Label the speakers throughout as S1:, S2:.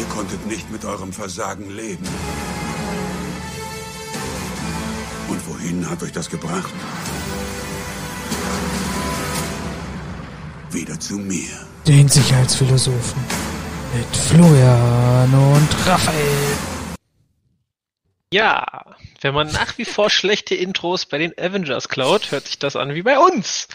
S1: Ihr konntet nicht mit eurem Versagen leben. Und wohin hat euch das gebracht? Wieder zu mir.
S2: Den Sicherheitsphilosophen mit Florian und Raphael.
S3: Ja, wenn man nach wie vor schlechte Intros bei den Avengers klaut, hört sich das an wie bei uns.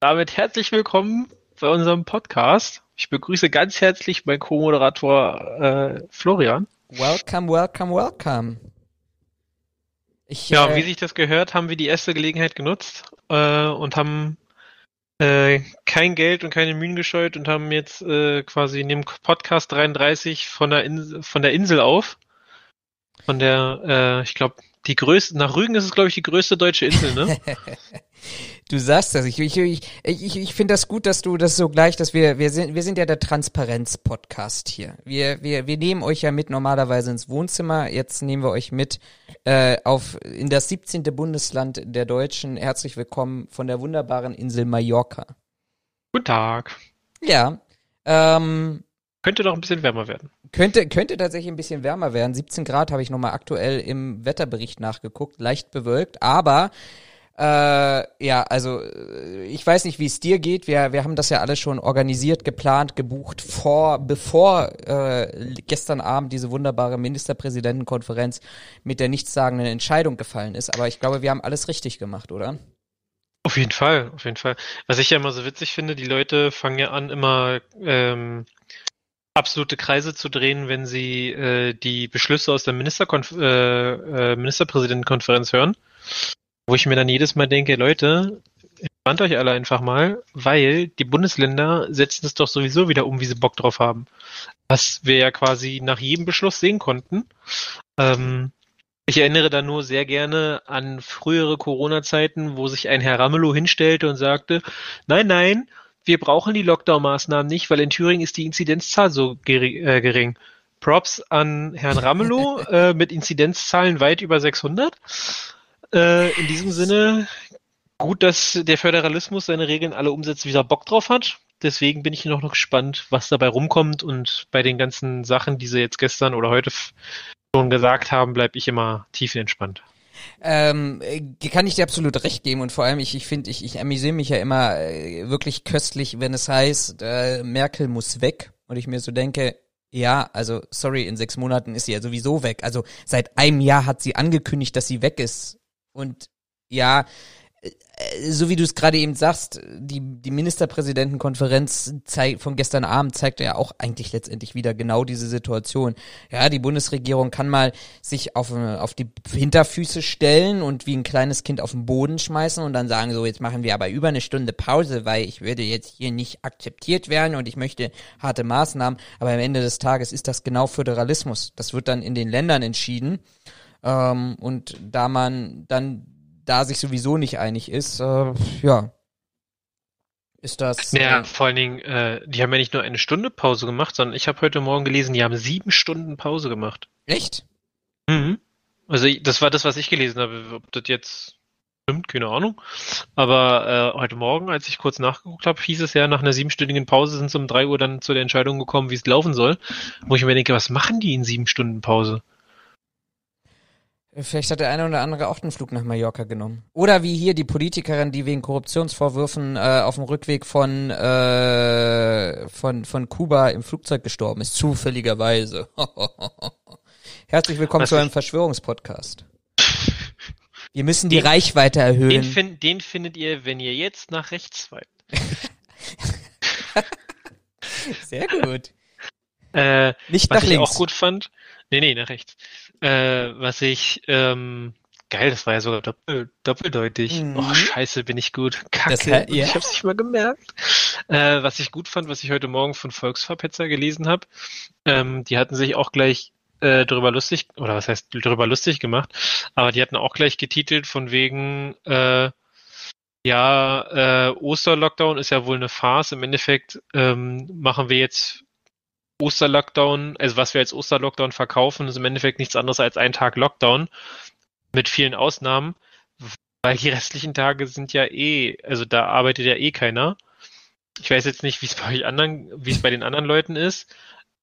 S3: Damit herzlich willkommen bei unserem Podcast. Ich begrüße ganz herzlich meinen Co-Moderator äh, Florian.
S2: Welcome, welcome, welcome.
S3: Ich, ja, äh, wie sich das gehört, haben wir die erste Gelegenheit genutzt äh, und haben äh, kein Geld und keine Mühen gescheut und haben jetzt äh, quasi in dem Podcast 33 von der, Insel, von der Insel auf. Von der, äh, ich glaube, die größte, nach Rügen ist es, glaube ich, die größte deutsche Insel, ne?
S2: du sagst das. Ich, ich, ich, ich, finde das gut, dass du das so gleich, dass wir, wir sind, wir sind ja der Transparenz-Podcast hier. Wir, wir, wir nehmen euch ja mit normalerweise ins Wohnzimmer. Jetzt nehmen wir euch mit äh, auf in das 17. Bundesland der Deutschen. Herzlich willkommen von der wunderbaren Insel Mallorca.
S3: Guten Tag.
S2: Ja. Ähm,
S3: könnte doch ein bisschen wärmer werden.
S2: Könnte, könnte tatsächlich ein bisschen wärmer werden. 17 Grad habe ich nochmal aktuell im Wetterbericht nachgeguckt, leicht bewölkt, aber äh, ja, also äh, ich weiß nicht, wie es dir geht. Wir, wir haben das ja alles schon organisiert, geplant, gebucht, vor, bevor äh, gestern Abend diese wunderbare Ministerpräsidentenkonferenz mit der nichtssagenden Entscheidung gefallen ist. Aber ich glaube, wir haben alles richtig gemacht, oder?
S3: Auf jeden Fall, auf jeden Fall. Was ich ja immer so witzig finde, die Leute fangen ja an, immer ähm, absolute Kreise zu drehen, wenn sie äh, die Beschlüsse aus der Ministerkonf äh, äh, Ministerpräsidentenkonferenz hören. Wo ich mir dann jedes Mal denke, Leute, entspannt euch alle einfach mal, weil die Bundesländer setzen es doch sowieso wieder um, wie sie Bock drauf haben. Was wir ja quasi nach jedem Beschluss sehen konnten. Ähm, ich erinnere da nur sehr gerne an frühere Corona-Zeiten, wo sich ein Herr Ramelow hinstellte und sagte, nein, nein, wir brauchen die Lockdown-Maßnahmen nicht, weil in Thüringen ist die Inzidenzzahl so äh, gering. Props an Herrn Ramelow äh, mit Inzidenzzahlen weit über 600. Äh, in diesem Sinne, gut, dass der Föderalismus seine Regeln alle umsetzt, wie er Bock drauf hat. Deswegen bin ich noch, noch gespannt, was dabei rumkommt. Und bei den ganzen Sachen, die sie jetzt gestern oder heute schon gesagt haben, bleibe ich immer tiefenentspannt.
S2: Ähm, äh, kann ich dir absolut recht geben und vor allem ich ich finde ich ich amüsiere mich ja immer äh, wirklich köstlich, wenn es heißt äh, Merkel muss weg und ich mir so denke ja, also sorry, in sechs Monaten ist sie ja sowieso weg. Also seit einem Jahr hat sie angekündigt, dass sie weg ist und ja, äh, so wie du es gerade eben sagst, die, die Ministerpräsidentenkonferenz von gestern Abend zeigt ja auch eigentlich letztendlich wieder genau diese Situation. Ja, die Bundesregierung kann mal sich auf, auf die Hinterfüße stellen und wie ein kleines Kind auf den Boden schmeißen und dann sagen so, jetzt machen wir aber über eine Stunde Pause, weil ich würde jetzt hier nicht akzeptiert werden und ich möchte harte Maßnahmen. Aber am Ende des Tages ist das genau Föderalismus. Das wird dann in den Ländern entschieden. Ähm, und da man dann da sich sowieso nicht einig ist, äh, ja, ist das.
S3: Ja, äh, vor allen Dingen, äh, die haben ja nicht nur eine Stunde Pause gemacht, sondern ich habe heute Morgen gelesen, die haben sieben Stunden Pause gemacht.
S2: Echt?
S3: Mhm. Also das war das, was ich gelesen habe. Ob das jetzt stimmt, keine Ahnung. Aber äh, heute Morgen, als ich kurz nachgeguckt habe, hieß es ja, nach einer siebenstündigen Pause sind sie um drei Uhr dann zu der Entscheidung gekommen, wie es laufen soll. Wo ich mir denke, was machen die in sieben Stunden Pause?
S2: Vielleicht hat der eine oder andere auch den Flug nach Mallorca genommen. Oder wie hier die Politikerin, die wegen Korruptionsvorwürfen äh, auf dem Rückweg von, äh, von, von Kuba im Flugzeug gestorben ist, zufälligerweise. Herzlich willkommen Was zu einem Verschwörungspodcast. Wir müssen die den, Reichweite erhöhen. Den,
S3: find, den, findet ihr, wenn ihr jetzt nach rechts swipet.
S2: Sehr gut.
S3: Äh, Nicht nach was links. ich auch gut fand. Nee, nee, nach rechts. Äh, was ich, ähm, geil, das war ja sogar doppel, doppeldeutig. Mhm. Oh, scheiße, bin ich gut. Kacke. Das, ja. Ich hab's nicht mal gemerkt. Äh, was ich gut fand, was ich heute Morgen von Volksverpetzer gelesen habe, ähm, die hatten sich auch gleich äh, darüber lustig, oder was heißt darüber lustig gemacht, aber die hatten auch gleich getitelt von wegen, äh, ja, äh, Osterlockdown ist ja wohl eine Farce. Im Endeffekt ähm, machen wir jetzt Osterlockdown, also was wir als Osterlockdown verkaufen, ist im Endeffekt nichts anderes als ein Tag Lockdown mit vielen Ausnahmen, weil die restlichen Tage sind ja eh, also da arbeitet ja eh keiner. Ich weiß jetzt nicht, wie es bei euch anderen, wie es bei den anderen Leuten ist.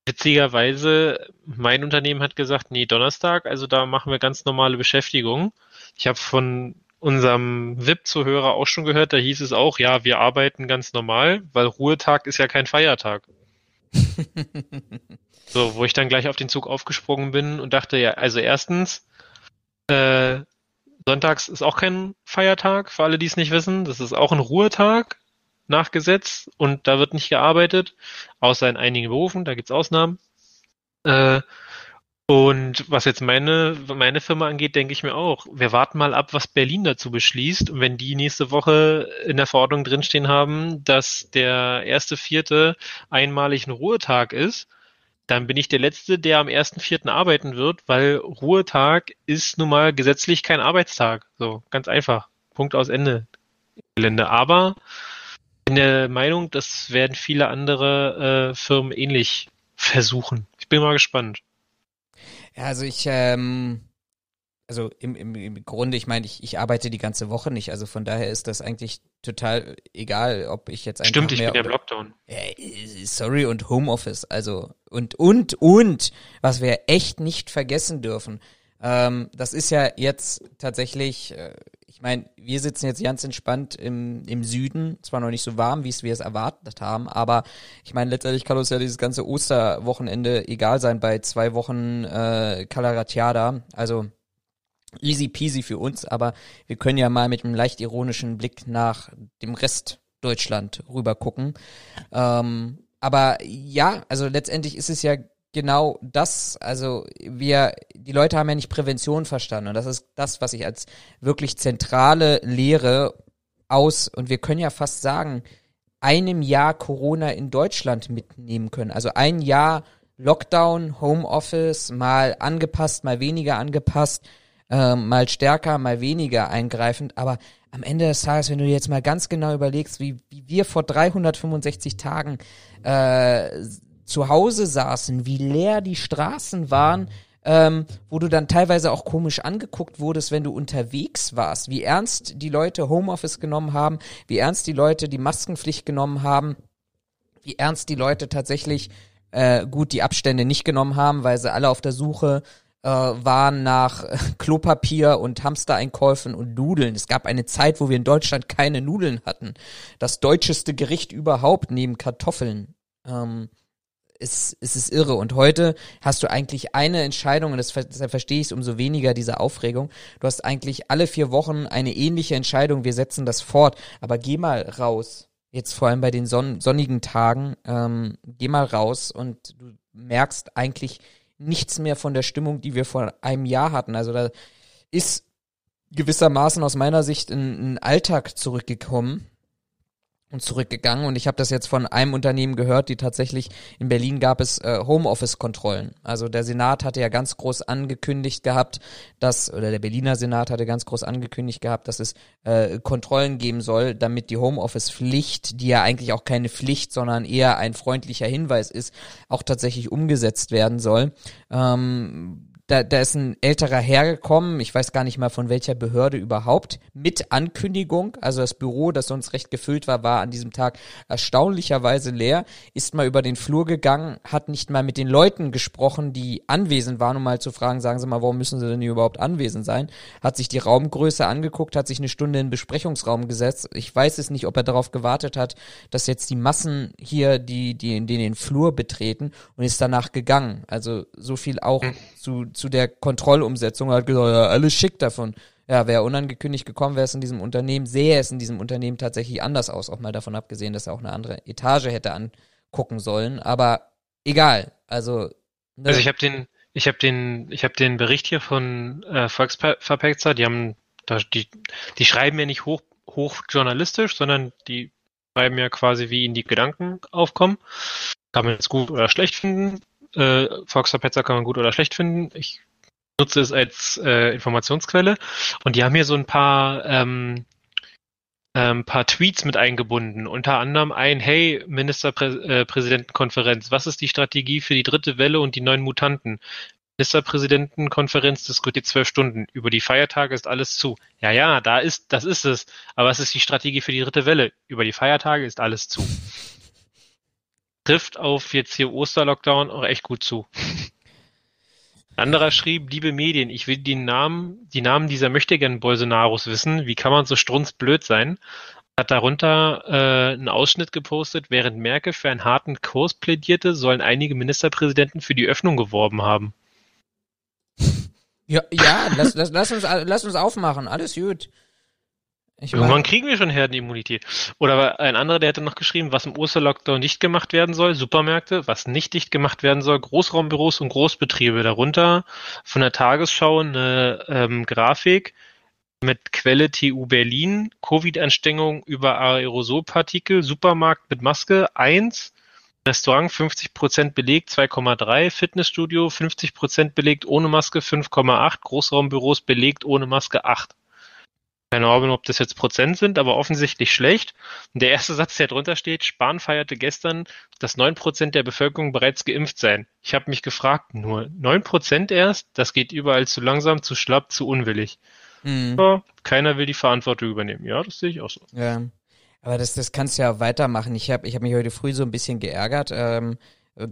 S3: Witzigerweise, mein Unternehmen hat gesagt, nee, Donnerstag, also da machen wir ganz normale Beschäftigung. Ich habe von unserem VIP-Zuhörer auch schon gehört, da hieß es auch, ja, wir arbeiten ganz normal, weil Ruhetag ist ja kein Feiertag. so, wo ich dann gleich auf den Zug aufgesprungen bin und dachte, ja, also erstens, äh, Sonntags ist auch kein Feiertag, für alle, die es nicht wissen. Das ist auch ein Ruhetag nach Gesetz und da wird nicht gearbeitet, außer in einigen Berufen, da gibt's Ausnahmen. Äh, und was jetzt meine, meine Firma angeht, denke ich mir auch, wir warten mal ab, was Berlin dazu beschließt. Und wenn die nächste Woche in der Verordnung drinstehen haben, dass der erste Vierte einmalig ein Ruhetag ist, dann bin ich der Letzte, der am ersten Vierten arbeiten wird, weil Ruhetag ist nun mal gesetzlich kein Arbeitstag. So, ganz einfach. Punkt aus Ende. Gelände. Aber bin der Meinung, das werden viele andere äh, Firmen ähnlich versuchen. Ich bin mal gespannt.
S2: Ja, also ich, ähm, also im, im, im Grunde, ich meine, ich, ich arbeite die ganze Woche nicht, also von daher ist das eigentlich total egal, ob ich jetzt
S3: einfach Stimmt, ich bin ja im Lockdown.
S2: Äh, sorry, und Homeoffice, also und, und, und, was wir echt nicht vergessen dürfen, ähm, das ist ja jetzt tatsächlich, äh, ich meine, wir sitzen jetzt ganz entspannt im, im Süden, zwar noch nicht so warm, wie es wir es erwartet haben, aber ich meine, letztendlich kann uns ja dieses ganze Osterwochenende egal sein bei zwei Wochen äh, Calaratiada, also easy peasy für uns, aber wir können ja mal mit einem leicht ironischen Blick nach dem Rest Deutschland rüber gucken. Ähm, aber ja, also letztendlich ist es ja genau das, also wir, die Leute haben ja nicht Prävention verstanden und das ist das, was ich als wirklich zentrale Lehre aus, und wir können ja fast sagen, einem Jahr Corona in Deutschland mitnehmen können. Also ein Jahr Lockdown, Homeoffice, mal angepasst, mal weniger angepasst, äh, mal stärker, mal weniger eingreifend, aber am Ende des Tages, wenn du jetzt mal ganz genau überlegst, wie, wie wir vor 365 Tagen äh, zu Hause saßen, wie leer die Straßen waren, ähm, wo du dann teilweise auch komisch angeguckt wurdest, wenn du unterwegs warst, wie ernst die Leute Homeoffice genommen haben, wie ernst die Leute die Maskenpflicht genommen haben, wie ernst die Leute tatsächlich äh, gut die Abstände nicht genommen haben, weil sie alle auf der Suche äh, waren nach äh, Klopapier und Hamstereinkäufen und Nudeln. Es gab eine Zeit, wo wir in Deutschland keine Nudeln hatten. Das deutscheste Gericht überhaupt neben Kartoffeln. Ähm, es, es ist irre. Und heute hast du eigentlich eine Entscheidung, und das, deshalb verstehe ich es umso weniger, diese Aufregung. Du hast eigentlich alle vier Wochen eine ähnliche Entscheidung, wir setzen das fort. Aber geh mal raus, jetzt vor allem bei den son sonnigen Tagen, ähm, geh mal raus und du merkst eigentlich nichts mehr von der Stimmung, die wir vor einem Jahr hatten. Also da ist gewissermaßen aus meiner Sicht ein, ein Alltag zurückgekommen und zurückgegangen und ich habe das jetzt von einem Unternehmen gehört, die tatsächlich in Berlin gab es äh, Homeoffice-Kontrollen. Also der Senat hatte ja ganz groß angekündigt gehabt, dass oder der Berliner Senat hatte ganz groß angekündigt gehabt, dass es äh, Kontrollen geben soll, damit die Homeoffice-Pflicht, die ja eigentlich auch keine Pflicht, sondern eher ein freundlicher Hinweis ist, auch tatsächlich umgesetzt werden soll. Ähm, da, da ist ein älterer hergekommen, ich weiß gar nicht mal von welcher Behörde überhaupt, mit Ankündigung. Also das Büro, das sonst recht gefüllt war, war an diesem Tag erstaunlicherweise leer, ist mal über den Flur gegangen, hat nicht mal mit den Leuten gesprochen, die anwesend waren, um mal zu fragen, sagen Sie mal, warum müssen Sie denn hier überhaupt anwesend sein? Hat sich die Raumgröße angeguckt, hat sich eine Stunde in den Besprechungsraum gesetzt. Ich weiß es nicht, ob er darauf gewartet hat, dass jetzt die Massen hier, die, die in den Flur betreten und ist danach gegangen. Also so viel auch hm. Zu zu der Kontrollumsetzung hat gesagt, ja, alles schick davon. Ja, wäre unangekündigt gekommen, wäre es in diesem Unternehmen, sähe es in diesem Unternehmen tatsächlich anders aus, auch mal davon abgesehen, dass er auch eine andere Etage hätte angucken sollen. Aber egal. Also,
S3: ne? also ich habe den, ich den, ich den Bericht hier von äh, Volksverpexer, die haben, die, die schreiben ja nicht hoch, hochjournalistisch, sondern die schreiben ja quasi, wie ihnen die Gedanken aufkommen. Kann man jetzt gut oder schlecht finden. Äh, Volksverpetzer kann man gut oder schlecht finden. Ich nutze es als äh, Informationsquelle. Und die haben hier so ein paar, ähm, ähm, paar Tweets mit eingebunden. Unter anderem ein, hey, Ministerpräsidentenkonferenz, was ist die Strategie für die dritte Welle und die neuen Mutanten? Ministerpräsidentenkonferenz diskutiert zwölf Stunden. Über die Feiertage ist alles zu. Ja, ja, da ist, das ist es. Aber was ist die Strategie für die dritte Welle? Über die Feiertage ist alles zu. Trifft auf jetzt hier Osterlockdown auch echt gut zu. Anderer schrieb, liebe Medien, ich will die Namen, die Namen dieser möchtegern Bolsonaros wissen. Wie kann man so strunzblöd sein? Hat darunter äh, einen Ausschnitt gepostet, während Merkel für einen harten Kurs plädierte, sollen einige Ministerpräsidenten für die Öffnung geworben haben.
S2: Ja, ja lass, lass, lass, uns, lass uns aufmachen, alles gut.
S3: Ich Irgendwann kriegen wir schon Herdenimmunität. Oder ein anderer, der hätte noch geschrieben, was im Osterlockdown nicht gemacht werden soll, Supermärkte, was nicht dicht gemacht werden soll, Großraumbüros und Großbetriebe. Darunter von der Tagesschau eine ähm, Grafik mit Quelle TU Berlin, Covid-Ansteckung über Aerosolpartikel, Supermarkt mit Maske. 1, Restaurant 50% belegt. 2,3, Fitnessstudio 50% belegt ohne Maske. 5,8, Großraumbüros belegt ohne Maske. 8 keine Ahnung, ob das jetzt Prozent sind, aber offensichtlich schlecht. Und der erste Satz, der drunter steht, Spahn feierte gestern, dass neun Prozent der Bevölkerung bereits geimpft seien. Ich habe mich gefragt, nur neun Prozent erst? Das geht überall zu langsam, zu schlapp, zu unwillig. Mhm. Ja, keiner will die Verantwortung übernehmen. Ja, das sehe ich auch so.
S2: Ja, aber das, das kannst du ja weitermachen. Ich habe ich hab mich heute früh so ein bisschen geärgert. Ähm,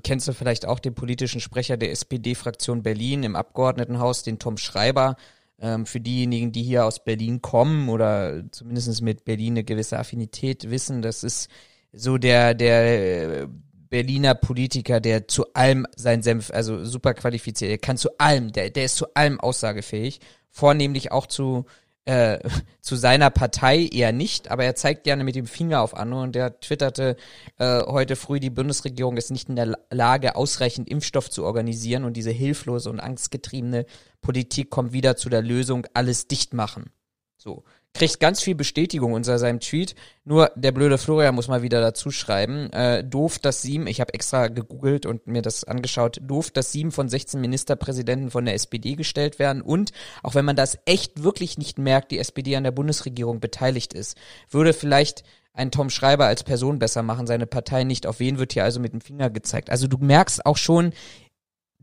S2: kennst du vielleicht auch den politischen Sprecher der SPD-Fraktion Berlin im Abgeordnetenhaus, den Tom Schreiber? Ähm, für diejenigen, die hier aus Berlin kommen oder zumindest mit Berlin eine gewisse Affinität wissen, das ist so der, der Berliner Politiker, der zu allem sein Senf, also super qualifiziert, der kann zu allem, der, der ist zu allem aussagefähig, vornehmlich auch zu äh, zu seiner Partei eher nicht, aber er zeigt gerne mit dem Finger auf andere und der twitterte äh, heute früh, die Bundesregierung ist nicht in der Lage, ausreichend Impfstoff zu organisieren und diese hilflose und angstgetriebene Politik kommt wieder zu der Lösung, alles dicht machen. So kriegt ganz viel Bestätigung unter seinem Tweet. Nur der blöde Florian muss mal wieder dazu schreiben. Äh, doof, dass sieben, ich habe extra gegoogelt und mir das angeschaut, doof, dass sieben von 16 Ministerpräsidenten von der SPD gestellt werden. Und auch wenn man das echt wirklich nicht merkt, die SPD an der Bundesregierung beteiligt ist, würde vielleicht ein Tom Schreiber als Person besser machen, seine Partei nicht. Auf wen wird hier also mit dem Finger gezeigt? Also du merkst auch schon,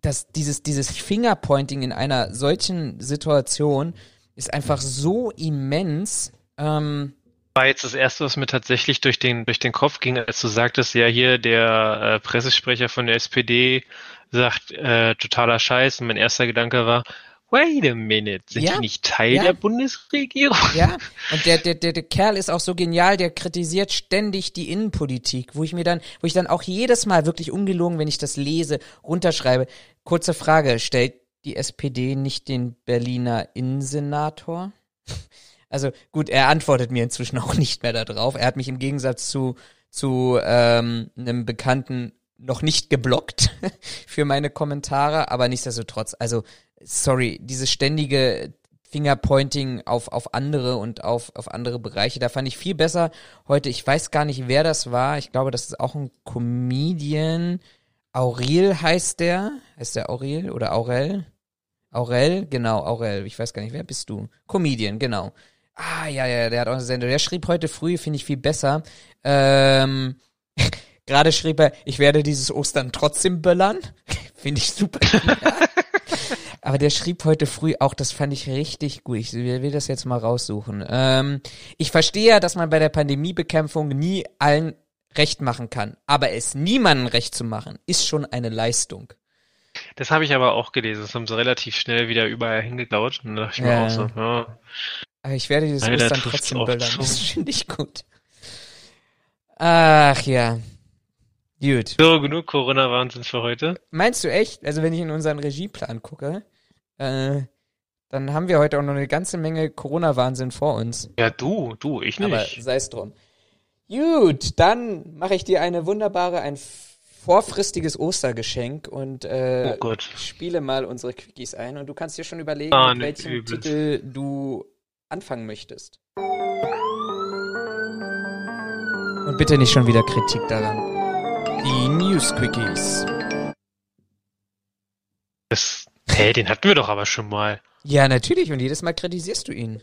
S2: dass dieses, dieses Fingerpointing in einer solchen Situation ist einfach so immens. Ähm,
S3: war jetzt das erste, was mir tatsächlich durch den, durch den Kopf ging, als du sagtest, ja hier der äh, Pressesprecher von der SPD sagt äh, totaler Scheiß und mein erster Gedanke war, wait a minute, sind ja, die nicht Teil ja. der Bundesregierung?
S2: Ja, und der, der, der, der Kerl ist auch so genial, der kritisiert ständig die Innenpolitik, wo ich mir dann, wo ich dann auch jedes Mal wirklich ungelogen, wenn ich das lese, runterschreibe. Kurze Frage, stellt die SPD nicht den Berliner Innensenator? Also gut, er antwortet mir inzwischen auch nicht mehr darauf. Er hat mich im Gegensatz zu, zu ähm, einem Bekannten noch nicht geblockt für meine Kommentare, aber nichtsdestotrotz, also sorry, dieses ständige Fingerpointing auf, auf andere und auf, auf andere Bereiche, da fand ich viel besser heute, ich weiß gar nicht, wer das war, ich glaube, das ist auch ein Comedian, Aurel heißt der. Heißt der Aurel oder Aurel? Aurel, genau, Aurel. Ich weiß gar nicht, wer bist du? Comedian, genau. Ah, ja, ja, der hat auch eine Sendung. Der schrieb heute früh, finde ich viel besser. Ähm, gerade schrieb er, ich werde dieses Ostern trotzdem böllern. finde ich super. Aber der schrieb heute früh auch, das fand ich richtig gut. Ich will das jetzt mal raussuchen. Ähm, ich verstehe ja, dass man bei der Pandemiebekämpfung nie allen recht machen kann. Aber es niemandem recht zu machen, ist schon eine Leistung.
S3: Das habe ich aber auch gelesen. Das haben sie relativ schnell wieder überall hingeklaut. Und da dachte ich mir auch so, ja.
S2: Aber ich werde dieses Alter, Ostern trotzdem böllern. Das finde ich gut. Ach ja.
S3: Gut. So, genug Corona-Wahnsinn für heute.
S2: Meinst du echt? Also wenn ich in unseren Regieplan gucke, äh, dann haben wir heute auch noch eine ganze Menge Corona-Wahnsinn vor uns.
S3: Ja, du, du, ich nicht. Aber
S2: sei es drum. Gut, dann mache ich dir eine wunderbare, ein vorfristiges Ostergeschenk und äh, oh spiele mal unsere Quickies ein und du kannst dir schon überlegen, ah, mit welchem übel. Titel du anfangen möchtest. Und bitte nicht schon wieder Kritik daran. Die News Quickies.
S3: Das, hey, den hatten wir doch aber schon mal.
S2: Ja, natürlich und jedes Mal kritisierst du ihn.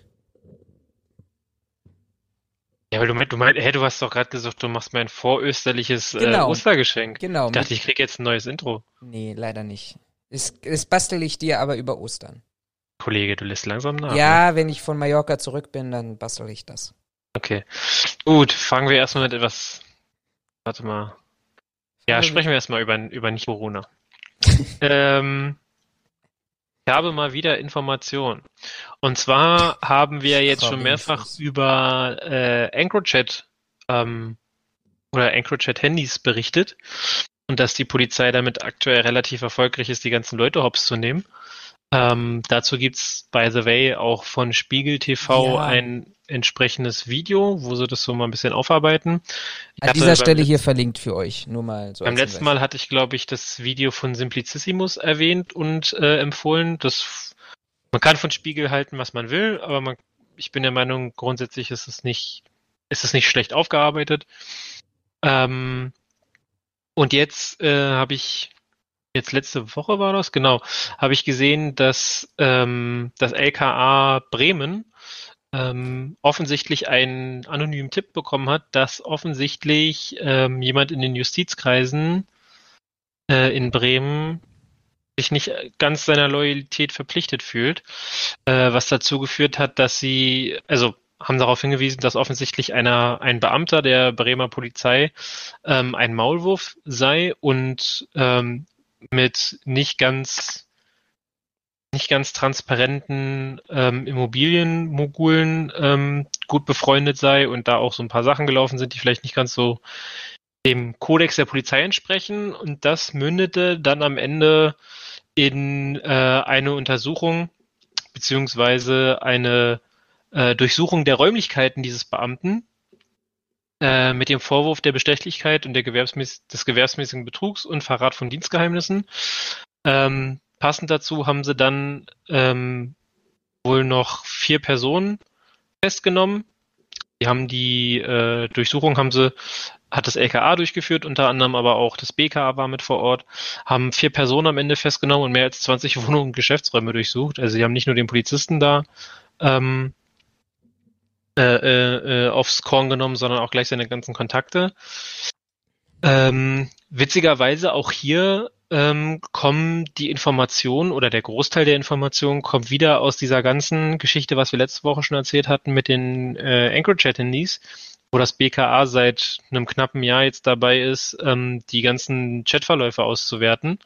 S3: Ja, aber du meinst, du, meinst, hey, du hast doch gerade gesagt, du machst mir ein vorösterliches äh, genau. äh, Ostergeschenk.
S2: Genau.
S3: Ich dachte, ich krieg jetzt ein neues Intro.
S2: Nee, leider nicht. Das, das bastel ich dir aber über Ostern.
S3: Kollege, du lässt langsam nach.
S2: Ja, ne? wenn ich von Mallorca zurück bin, dann bastel ich das.
S3: Okay. Gut, fangen wir erstmal mit etwas. Warte mal. Ja, sprechen wir erstmal über, über Nicht-Corona. ähm, ich habe mal wieder Informationen. Und zwar haben wir jetzt schon mehrfach über äh, EncroChat ähm, oder EncroChat-Handys berichtet und dass die Polizei damit aktuell relativ erfolgreich ist, die ganzen Leute hops zu nehmen. Ähm, dazu gibt's by the way auch von Spiegel TV ja. ein entsprechendes Video, wo sie das so mal ein bisschen aufarbeiten.
S2: Ich An dieser Stelle hier verlinkt für euch, nur mal
S3: so. Beim letzten Mal hatte ich, glaube ich, das Video von Simplicissimus erwähnt und äh, empfohlen. Das man kann von Spiegel halten, was man will, aber man, ich bin der Meinung, grundsätzlich ist es nicht, ist es nicht schlecht aufgearbeitet. Ähm, und jetzt äh, habe ich jetzt letzte Woche war das, genau, habe ich gesehen, dass ähm, das LKA Bremen ähm, offensichtlich einen anonymen Tipp bekommen hat, dass offensichtlich ähm, jemand in den Justizkreisen äh, in Bremen sich nicht ganz seiner Loyalität verpflichtet fühlt, äh, was dazu geführt hat, dass sie, also haben darauf hingewiesen, dass offensichtlich einer, ein Beamter der Bremer Polizei ähm, ein Maulwurf sei und ähm, mit nicht ganz nicht ganz transparenten ähm, Immobilienmogulen ähm, gut befreundet sei und da auch so ein paar Sachen gelaufen sind, die vielleicht nicht ganz so dem Kodex der Polizei entsprechen. Und das mündete dann am Ende in äh, eine Untersuchung beziehungsweise eine äh, Durchsuchung der Räumlichkeiten dieses Beamten mit dem Vorwurf der Bestechlichkeit und der Gewerbsmäß des gewerbsmäßigen Betrugs und Verrat von Dienstgeheimnissen. Ähm, passend dazu haben sie dann ähm, wohl noch vier Personen festgenommen. Die haben die äh, Durchsuchung haben sie hat das LKA durchgeführt, unter anderem aber auch das BKA war mit vor Ort, haben vier Personen am Ende festgenommen und mehr als 20 Wohnungen und Geschäftsräume durchsucht. Also sie haben nicht nur den Polizisten da ähm, äh, äh, aufs Korn genommen, sondern auch gleich seine ganzen Kontakte. Ähm, witzigerweise auch hier ähm, kommen die Informationen oder der Großteil der Informationen kommt wieder aus dieser ganzen Geschichte, was wir letzte Woche schon erzählt hatten mit den äh, Anchor-Chat-Handys, wo das BKA seit einem knappen Jahr jetzt dabei ist, ähm, die ganzen Chatverläufe auszuwerten.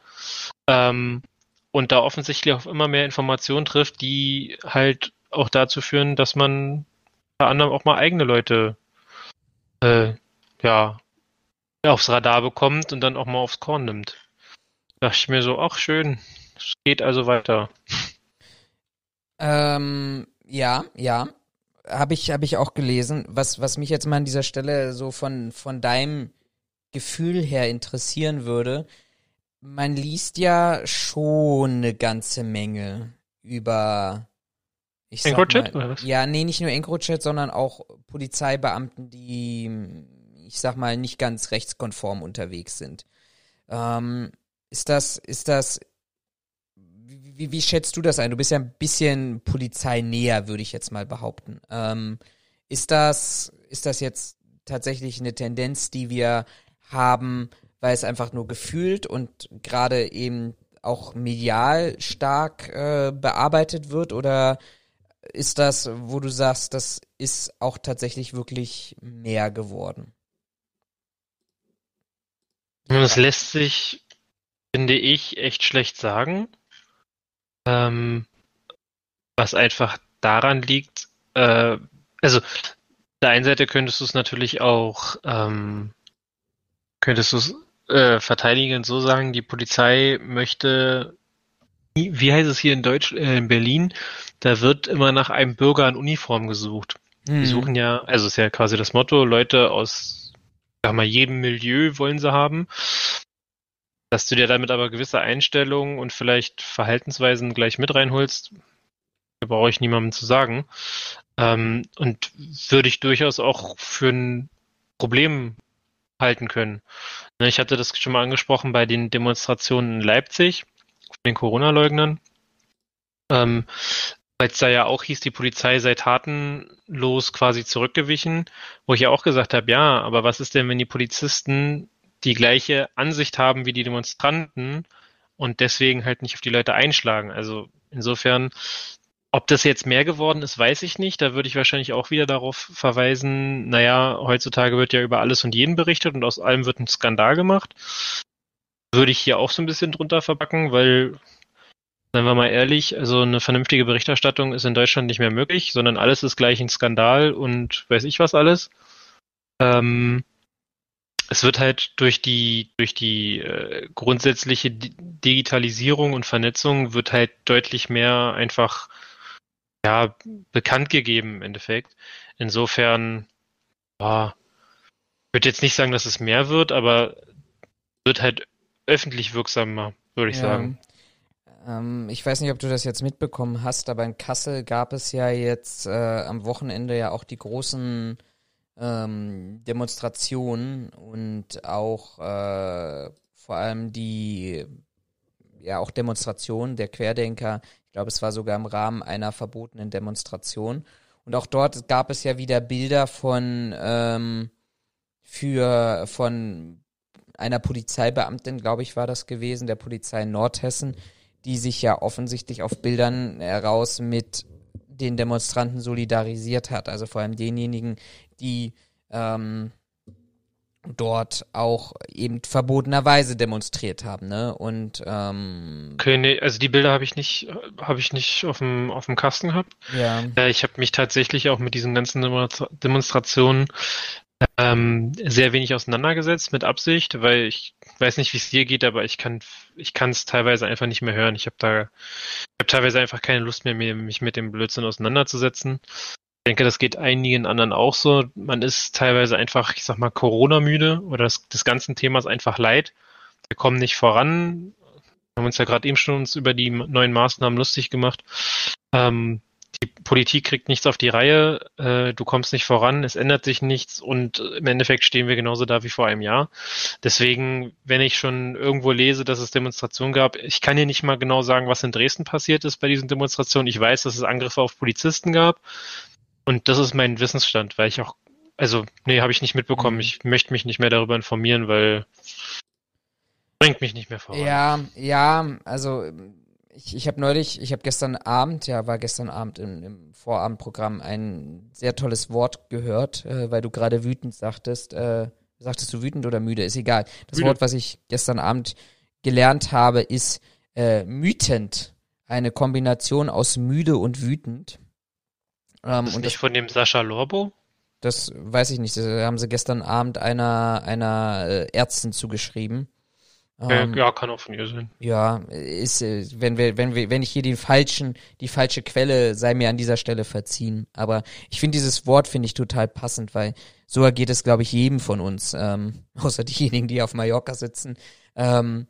S3: Ähm, und da offensichtlich auch immer mehr Informationen trifft, die halt auch dazu führen, dass man anderem auch mal eigene Leute äh, ja aufs Radar bekommt und dann auch mal aufs Korn nimmt. Da dachte ich mir so, ach schön, es geht also weiter.
S2: Ähm, ja, ja. Habe ich, hab ich auch gelesen. Was, was mich jetzt mal an dieser Stelle so von, von deinem Gefühl her interessieren würde, man liest ja schon eine ganze Menge über
S3: ich EncroChat
S2: oder was? Ja, nee, nicht nur EncroChat, sondern auch Polizeibeamten, die, ich sag mal, nicht ganz rechtskonform unterwegs sind. Ähm, ist das, ist das, wie, wie schätzt du das ein? Du bist ja ein bisschen polizeinäher, würde ich jetzt mal behaupten. Ähm, ist das, ist das jetzt tatsächlich eine Tendenz, die wir haben, weil es einfach nur gefühlt und gerade eben auch medial stark äh, bearbeitet wird oder ist das, wo du sagst, das ist auch tatsächlich wirklich mehr geworden?
S3: Das lässt sich, finde ich, echt schlecht sagen. Ähm, was einfach daran liegt, äh, also der einen Seite könntest du es natürlich auch, ähm, könntest du es äh, verteidigen so sagen, die Polizei möchte wie heißt es hier in Deutsch, äh, in Berlin, da wird immer nach einem Bürger in Uniform gesucht. Mhm. Die suchen ja, also ist ja quasi das Motto, Leute aus, sag mal, jedem Milieu wollen sie haben. Dass du dir damit aber gewisse Einstellungen und vielleicht Verhaltensweisen gleich mit reinholst, brauche ich niemandem zu sagen. Ähm, und würde ich durchaus auch für ein Problem halten können. Ne, ich hatte das schon mal angesprochen bei den Demonstrationen in Leipzig den Corona-Leugnern. Ähm, weil es da ja auch hieß, die Polizei sei tatenlos quasi zurückgewichen, wo ich ja auch gesagt habe, ja, aber was ist denn, wenn die Polizisten die gleiche Ansicht haben wie die Demonstranten und deswegen halt nicht auf die Leute einschlagen? Also insofern ob das jetzt mehr geworden ist, weiß ich nicht. Da würde ich wahrscheinlich auch wieder darauf verweisen, naja, heutzutage wird ja über alles und jeden berichtet und aus allem wird ein Skandal gemacht. Würde ich hier auch so ein bisschen drunter verpacken, weil, seien wir mal ehrlich, also eine vernünftige Berichterstattung ist in Deutschland nicht mehr möglich, sondern alles ist gleich ein Skandal und weiß ich was alles. Ähm, es wird halt durch die durch die äh, grundsätzliche Digitalisierung und Vernetzung wird halt deutlich mehr einfach ja, bekannt gegeben im Endeffekt. Insofern, ja, ich würde jetzt nicht sagen, dass es mehr wird, aber wird halt öffentlich wirksamer, würde ich ja. sagen.
S2: Ähm, ich weiß nicht, ob du das jetzt mitbekommen hast, aber in Kassel gab es ja jetzt äh, am Wochenende ja auch die großen ähm, Demonstrationen und auch äh, vor allem die ja auch Demonstrationen der Querdenker ich glaube, es war sogar im Rahmen einer verbotenen Demonstration. Und auch dort gab es ja wieder Bilder von ähm, für von einer Polizeibeamtin, glaube ich, war das gewesen, der Polizei Nordhessen, die sich ja offensichtlich auf Bildern heraus mit den Demonstranten solidarisiert hat. Also vor allem denjenigen, die ähm, dort auch eben verbotenerweise demonstriert haben, ne? Und ähm,
S3: okay, nee, also die Bilder habe ich nicht, habe ich nicht auf dem auf dem Kasten gehabt. Ja. Äh, ich habe mich tatsächlich auch mit diesen ganzen Demonstrationen ähm, sehr wenig auseinandergesetzt mit Absicht, weil ich weiß nicht, wie es dir geht, aber ich kann ich kann es teilweise einfach nicht mehr hören. Ich habe da ich habe teilweise einfach keine Lust mehr, mich mit dem Blödsinn auseinanderzusetzen. Ich denke, das geht einigen anderen auch so. Man ist teilweise einfach, ich sag mal, Corona-müde oder das, das ganze Thema ist einfach leid. Wir kommen nicht voran. Wir haben uns ja gerade eben schon uns über die neuen Maßnahmen lustig gemacht. Ähm, die Politik kriegt nichts auf die Reihe, äh, du kommst nicht voran, es ändert sich nichts und im Endeffekt stehen wir genauso da wie vor einem Jahr. Deswegen, wenn ich schon irgendwo lese, dass es Demonstrationen gab, ich kann hier nicht mal genau sagen, was in Dresden passiert ist bei diesen Demonstrationen. Ich weiß, dass es Angriffe auf Polizisten gab. Und das ist mein Wissensstand, weil ich auch, also, nee, habe ich nicht mitbekommen. Mhm. Ich möchte mich nicht mehr darüber informieren, weil bringt mich nicht mehr voran.
S2: Ja, ja, also ich, ich habe neulich, ich habe gestern Abend, ja, war gestern Abend im, im Vorabendprogramm ein sehr tolles Wort gehört, äh, weil du gerade wütend sagtest. Äh, sagtest du wütend oder müde? Ist egal. Das müde. Wort, was ich gestern Abend gelernt habe, ist äh, mütend. Eine Kombination aus müde und wütend.
S3: Ähm, ist und nicht das, von dem Sascha Lorbo?
S2: Das weiß ich nicht. Das haben sie gestern Abend einer, einer äh, Ärztin zugeschrieben.
S3: Ähm, ja, kann auch von ihr sein.
S2: Ja, ist, äh, wenn wir, wenn wir, wenn ich hier den falschen, die falsche Quelle, sei mir an dieser Stelle verziehen. Aber ich finde dieses Wort finde ich total passend, weil so ergeht es, glaube ich, jedem von uns, ähm, außer diejenigen, die auf Mallorca sitzen. Ähm,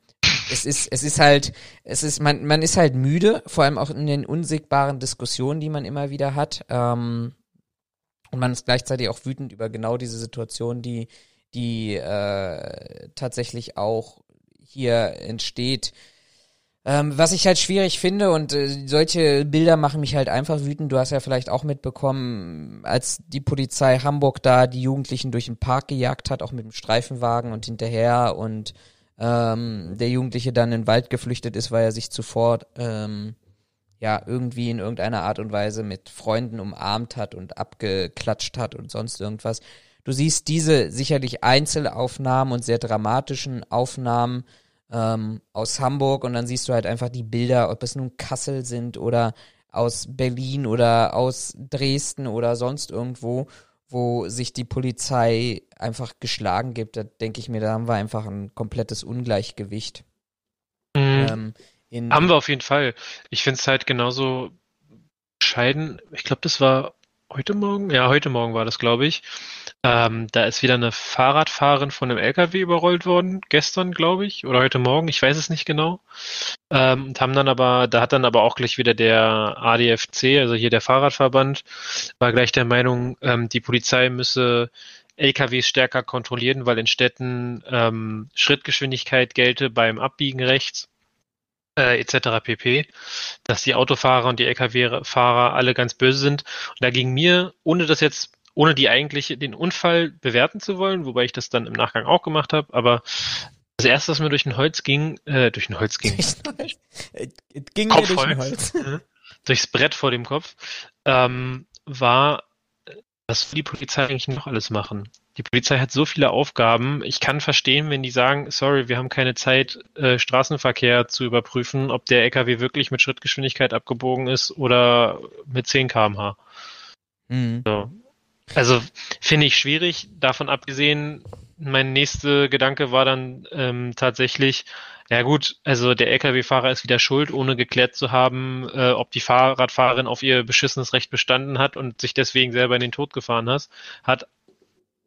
S2: es ist, es ist halt, es ist, man, man ist halt müde, vor allem auch in den unsichtbaren Diskussionen, die man immer wieder hat. Ähm, und man ist gleichzeitig auch wütend über genau diese Situation, die, die äh, tatsächlich auch hier entsteht. Ähm, was ich halt schwierig finde und äh, solche Bilder machen mich halt einfach wütend. Du hast ja vielleicht auch mitbekommen, als die Polizei Hamburg da die Jugendlichen durch den Park gejagt hat, auch mit dem Streifenwagen und hinterher und ähm, der Jugendliche dann in den Wald geflüchtet ist, weil er sich zuvor ähm, ja irgendwie in irgendeiner Art und Weise mit Freunden umarmt hat und abgeklatscht hat und sonst irgendwas. Du siehst diese sicherlich Einzelaufnahmen und sehr dramatischen Aufnahmen ähm, aus Hamburg und dann siehst du halt einfach die Bilder, ob es nun Kassel sind oder aus Berlin oder aus Dresden oder sonst irgendwo wo sich die Polizei einfach geschlagen gibt, da denke ich mir, da haben wir einfach ein komplettes Ungleichgewicht.
S3: Mhm. Ähm, haben wir auf jeden Fall. Ich finde es halt genauso bescheiden. Ich glaube, das war heute Morgen? Ja, heute Morgen war das, glaube ich. Ähm, da ist wieder eine Fahrradfahrerin von einem LKW überrollt worden, gestern, glaube ich, oder heute Morgen, ich weiß es nicht genau. Ähm, und haben dann aber, da hat dann aber auch gleich wieder der ADFC, also hier der Fahrradverband, war gleich der Meinung, ähm, die Polizei müsse LKWs stärker kontrollieren, weil in Städten ähm, Schrittgeschwindigkeit gelte beim Abbiegen rechts äh, etc. pp, dass die Autofahrer und die Lkw-Fahrer alle ganz böse sind. Und da ging mir, ohne das jetzt, ohne die eigentlich den Unfall bewerten zu wollen, wobei ich das dann im Nachgang auch gemacht habe, aber das erste, was mir durch ein Holz ging, äh, durch ein Holz ging.
S2: ging Kopf mir durch ein Holz.
S3: durchs Brett vor dem Kopf, ähm, war, was will die Polizei eigentlich noch alles machen? Die Polizei hat so viele Aufgaben. Ich kann verstehen, wenn die sagen, sorry, wir haben keine Zeit, äh, Straßenverkehr zu überprüfen, ob der LKW wirklich mit Schrittgeschwindigkeit abgebogen ist oder mit 10 km/h. Mhm. So. Also finde ich schwierig. Davon abgesehen, mein nächster Gedanke war dann ähm, tatsächlich, ja gut, also der Lkw-Fahrer ist wieder schuld, ohne geklärt zu haben, äh, ob die Fahrradfahrerin auf ihr beschissenes Recht bestanden hat und sich deswegen selber in den Tod gefahren hat. hat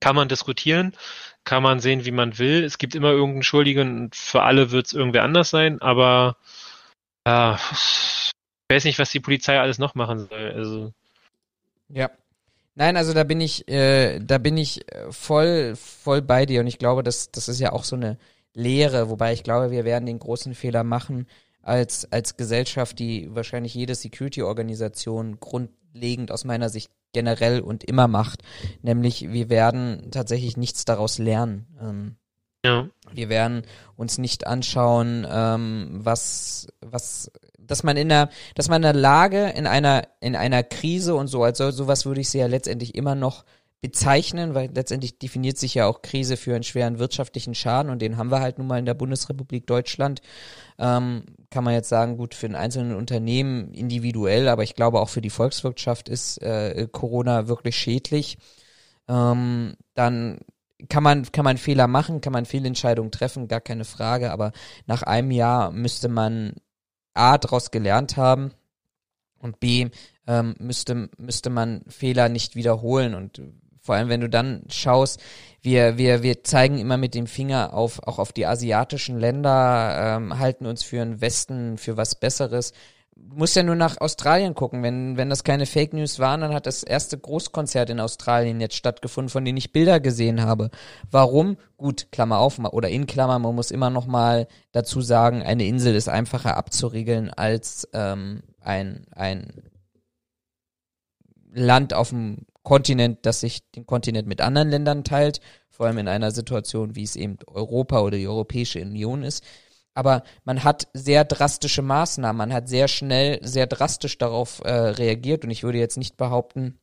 S3: kann man diskutieren, kann man sehen, wie man will. Es gibt immer irgendeinen Schuldigen und für alle wird es irgendwer anders sein, aber äh, ich weiß nicht, was die Polizei alles noch machen soll. Also.
S2: Ja, Nein, also da bin ich, äh, da bin ich äh, voll, voll bei dir und ich glaube, das, das ist ja auch so eine Lehre, wobei ich glaube, wir werden den großen Fehler machen, als, als Gesellschaft, die wahrscheinlich jede Security-Organisation grundlegend aus meiner Sicht generell und immer macht, nämlich wir werden tatsächlich nichts daraus lernen. Ähm, ja. Wir werden uns nicht anschauen, ähm, was, was dass man in der, dass man in der Lage in einer, in einer Krise und so, also sowas würde ich sie ja letztendlich immer noch bezeichnen, weil letztendlich definiert sich ja auch Krise für einen schweren wirtschaftlichen Schaden und den haben wir halt nun mal in der Bundesrepublik Deutschland. Ähm, kann man jetzt sagen, gut, für ein einzelnen Unternehmen individuell, aber ich glaube auch für die Volkswirtschaft ist äh, Corona wirklich schädlich. Ähm, dann kann man, kann man Fehler machen, kann man Fehlentscheidungen treffen, gar keine Frage, aber nach einem Jahr müsste man A daraus gelernt haben und B ähm, müsste, müsste man Fehler nicht wiederholen und vor allem wenn du dann schaust, wir, wir, wir zeigen immer mit dem Finger auf, auch auf die asiatischen Länder, ähm, halten uns für den Westen, für was Besseres du musst ja nur nach Australien gucken. Wenn, wenn das keine Fake News waren, dann hat das erste Großkonzert in Australien jetzt stattgefunden, von dem ich Bilder gesehen habe. Warum? Gut, Klammer auf, oder in Klammer, man muss immer noch mal dazu sagen, eine Insel ist einfacher abzuriegeln als ähm, ein, ein Land auf dem Kontinent, das sich den Kontinent mit anderen Ländern teilt, vor allem in einer Situation, wie es eben Europa oder die Europäische Union ist aber man hat sehr drastische Maßnahmen, man hat sehr schnell, sehr drastisch darauf äh, reagiert. Und ich würde jetzt nicht behaupten,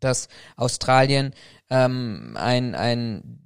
S2: dass Australien ähm, ein, ein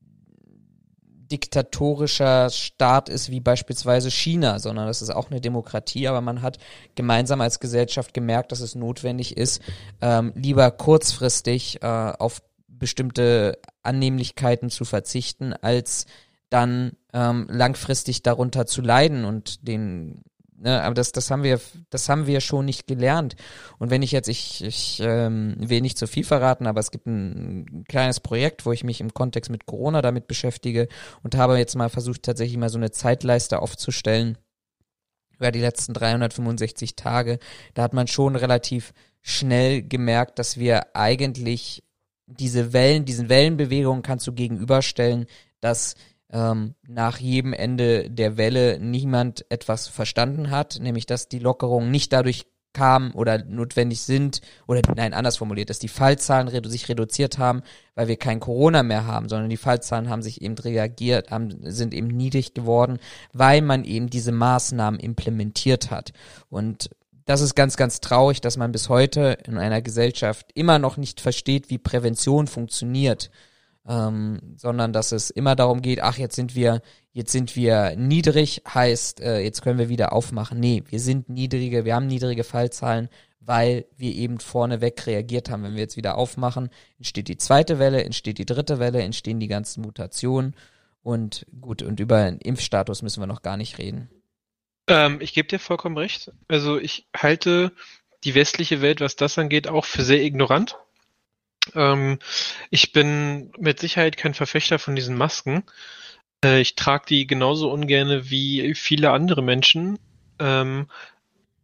S2: diktatorischer Staat ist wie beispielsweise China, sondern das ist auch eine Demokratie, aber man hat gemeinsam als Gesellschaft gemerkt, dass es notwendig ist, ähm, lieber kurzfristig äh, auf bestimmte Annehmlichkeiten zu verzichten, als dann ähm, langfristig darunter zu leiden und den Ne, aber das, das haben wir, das haben wir schon nicht gelernt. Und wenn ich jetzt, ich, ich ähm, will nicht zu viel verraten, aber es gibt ein, ein kleines Projekt, wo ich mich im Kontext mit Corona damit beschäftige und habe jetzt mal versucht, tatsächlich mal so eine Zeitleiste aufzustellen über die letzten 365 Tage. Da hat man schon relativ schnell gemerkt, dass wir eigentlich diese Wellen, diesen Wellenbewegungen kannst du gegenüberstellen, dass ähm, nach jedem Ende der Welle niemand etwas verstanden hat, nämlich dass die Lockerungen nicht dadurch kamen oder notwendig sind, oder nein, anders formuliert, dass die Fallzahlen redu sich reduziert haben, weil wir kein Corona mehr haben, sondern die Fallzahlen haben sich eben reagiert, haben, sind eben niedrig geworden, weil man eben diese Maßnahmen implementiert hat. Und das ist ganz, ganz traurig, dass man bis heute in einer Gesellschaft immer noch nicht versteht, wie Prävention funktioniert ähm, sondern dass es immer darum geht, ach, jetzt sind wir, jetzt sind wir niedrig, heißt, äh, jetzt können wir wieder aufmachen. Nee, wir sind niedrige, wir haben niedrige Fallzahlen, weil wir eben vorneweg reagiert haben. Wenn wir jetzt wieder aufmachen, entsteht die zweite Welle, entsteht die dritte Welle, entstehen die ganzen Mutationen und gut, und über den Impfstatus müssen wir noch gar nicht reden.
S3: Ähm, ich gebe dir vollkommen recht. Also ich halte die westliche Welt, was das angeht, auch für sehr ignorant. Ähm, ich bin mit Sicherheit kein Verfechter von diesen Masken. Äh, ich trage die genauso ungern wie viele andere Menschen. Ähm,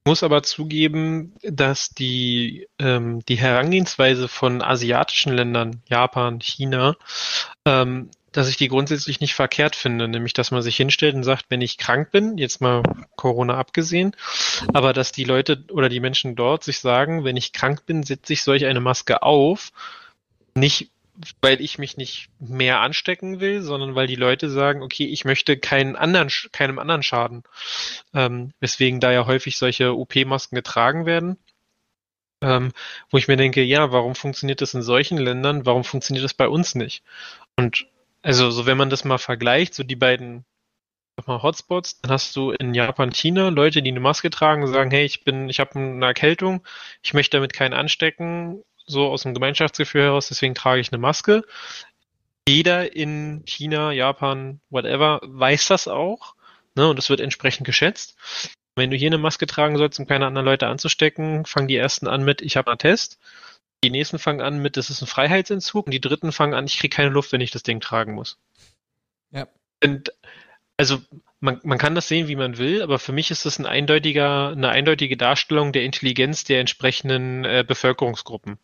S3: muss aber zugeben, dass die, ähm, die Herangehensweise von asiatischen Ländern, Japan, China, ähm, dass ich die grundsätzlich nicht verkehrt finde, nämlich dass man sich hinstellt und sagt, wenn ich krank bin, jetzt mal Corona abgesehen, aber dass die Leute oder die Menschen dort sich sagen, wenn ich krank bin, setze ich solch eine Maske auf, nicht weil ich mich nicht mehr anstecken will, sondern weil die Leute sagen, okay, ich möchte keinen anderen, keinem anderen schaden. Ähm, weswegen da ja häufig solche OP-Masken getragen werden. ähm, wo ich mir denke, ja, warum funktioniert das in solchen Ländern, warum funktioniert das bei uns nicht? Und also, so wenn man das mal vergleicht, so die beiden sag mal, Hotspots, dann hast du in Japan, China Leute, die eine Maske tragen sagen, hey, ich bin, ich habe eine Erkältung, ich möchte damit keinen anstecken, so aus dem Gemeinschaftsgefühl heraus, deswegen trage ich eine Maske. Jeder in China, Japan, whatever, weiß das auch, ne, und es wird entsprechend geschätzt. Wenn du hier eine Maske tragen sollst, um keine anderen Leute anzustecken, fangen die ersten an mit, ich habe einen Test. Die nächsten fangen an mit, das ist ein Freiheitsentzug. Und die dritten fangen an, ich kriege keine Luft, wenn ich das Ding tragen muss. Ja. Und also man, man kann das sehen, wie man will, aber für mich ist das ein eindeutiger, eine eindeutige Darstellung der Intelligenz der entsprechenden äh, Bevölkerungsgruppen.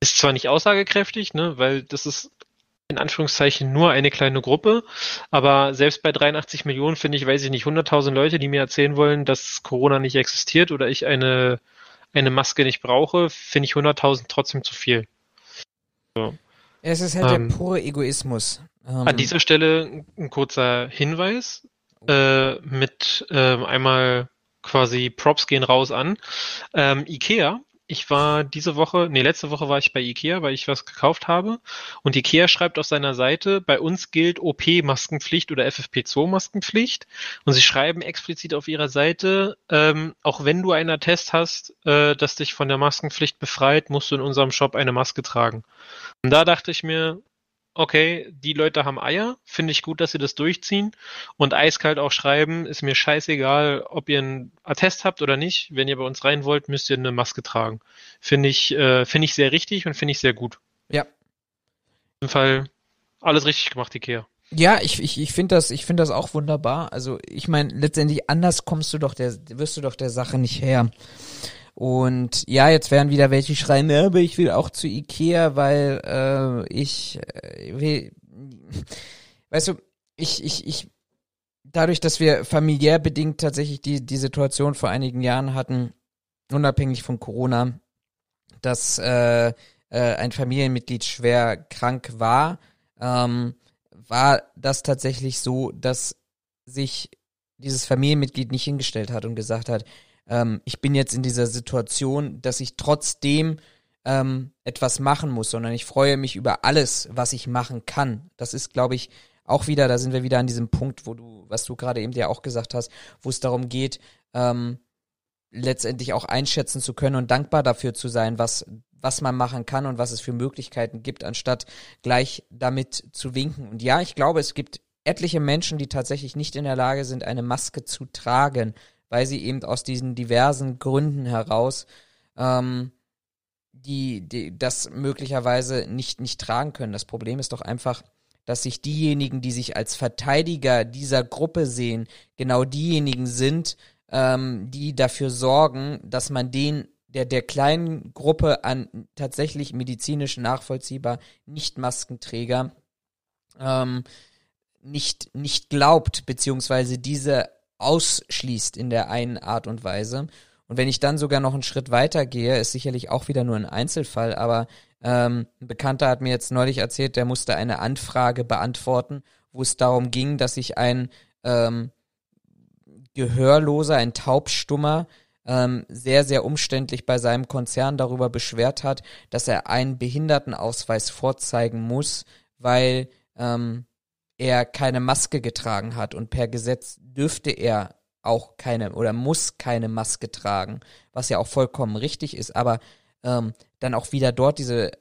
S3: Ist zwar nicht aussagekräftig, ne, weil das ist in Anführungszeichen nur eine kleine Gruppe, aber selbst bei 83 Millionen finde ich, weiß ich nicht, 100.000 Leute, die mir erzählen wollen, dass Corona nicht existiert oder ich eine, eine Maske nicht brauche, finde ich 100.000 trotzdem zu viel.
S2: So. Es ist halt ähm, der pure Egoismus.
S3: Ähm, an dieser Stelle ein kurzer Hinweis äh, mit äh, einmal quasi Props gehen raus an. Ähm, Ikea ich war diese Woche, nee, letzte Woche war ich bei Ikea, weil ich was gekauft habe. Und Ikea schreibt auf seiner Seite, bei uns gilt OP-Maskenpflicht oder FFP2-Maskenpflicht. Und sie schreiben explizit auf ihrer Seite, ähm, auch wenn du einen Attest hast, äh, das dich von der Maskenpflicht befreit, musst du in unserem Shop eine Maske tragen. Und da dachte ich mir, okay, die Leute haben Eier, finde ich gut, dass sie das durchziehen und eiskalt auch schreiben, ist mir scheißegal, ob ihr einen Attest habt oder nicht, wenn ihr bei uns rein wollt, müsst ihr eine Maske tragen. Finde ich, äh, finde ich sehr richtig und finde ich sehr gut.
S2: Ja.
S3: Im Fall alles richtig gemacht, Ikea.
S2: Ja, ich, ich, ich finde das, ich finde das auch wunderbar. Also ich meine, letztendlich anders kommst du doch der, wirst du doch der Sache nicht her. Und ja, jetzt werden wieder welche schreien, aber ich will auch zu Ikea, weil äh, ich äh, will, weißt du, ich, ich, ich, dadurch, dass wir familiär bedingt tatsächlich die, die Situation vor einigen Jahren hatten, unabhängig von Corona, dass äh, äh, ein Familienmitglied schwer krank war, ähm, war das tatsächlich so, dass sich dieses Familienmitglied nicht hingestellt hat und gesagt hat, ähm, ich bin jetzt in dieser Situation, dass ich trotzdem ähm, etwas machen muss, sondern ich freue mich über alles, was ich machen kann. Das ist, glaube ich, auch wieder, da sind wir wieder an diesem Punkt, wo du, was du gerade eben dir auch gesagt hast, wo es darum geht, ähm, letztendlich auch einschätzen zu können und dankbar dafür zu sein, was, was man machen kann und was es für Möglichkeiten gibt, anstatt gleich damit zu winken. Und ja, ich glaube, es gibt etliche Menschen, die tatsächlich nicht in der Lage sind, eine Maske zu tragen, weil sie eben aus diesen diversen Gründen heraus ähm, die, die das möglicherweise nicht, nicht tragen können. Das Problem ist doch einfach, dass sich diejenigen, die sich als Verteidiger dieser Gruppe sehen, genau diejenigen sind, ähm, die dafür sorgen, dass man den der, der kleinen Gruppe an tatsächlich medizinisch nachvollziehbar Nicht-Maskenträger ähm, nicht, nicht glaubt, beziehungsweise diese ausschließt in der einen Art und Weise. Und wenn ich dann sogar noch einen Schritt weiter gehe, ist sicherlich auch wieder nur ein Einzelfall, aber ähm, ein Bekannter hat mir jetzt neulich erzählt, der musste eine Anfrage beantworten, wo es darum ging, dass sich ein ähm, Gehörloser, ein Taubstummer, ähm, sehr, sehr umständlich bei seinem Konzern darüber beschwert hat, dass er einen Behindertenausweis vorzeigen muss, weil ähm, er keine Maske getragen hat und per Gesetz dürfte er auch keine oder muss keine Maske tragen, was ja auch vollkommen richtig ist, aber ähm, dann auch wieder dort diese,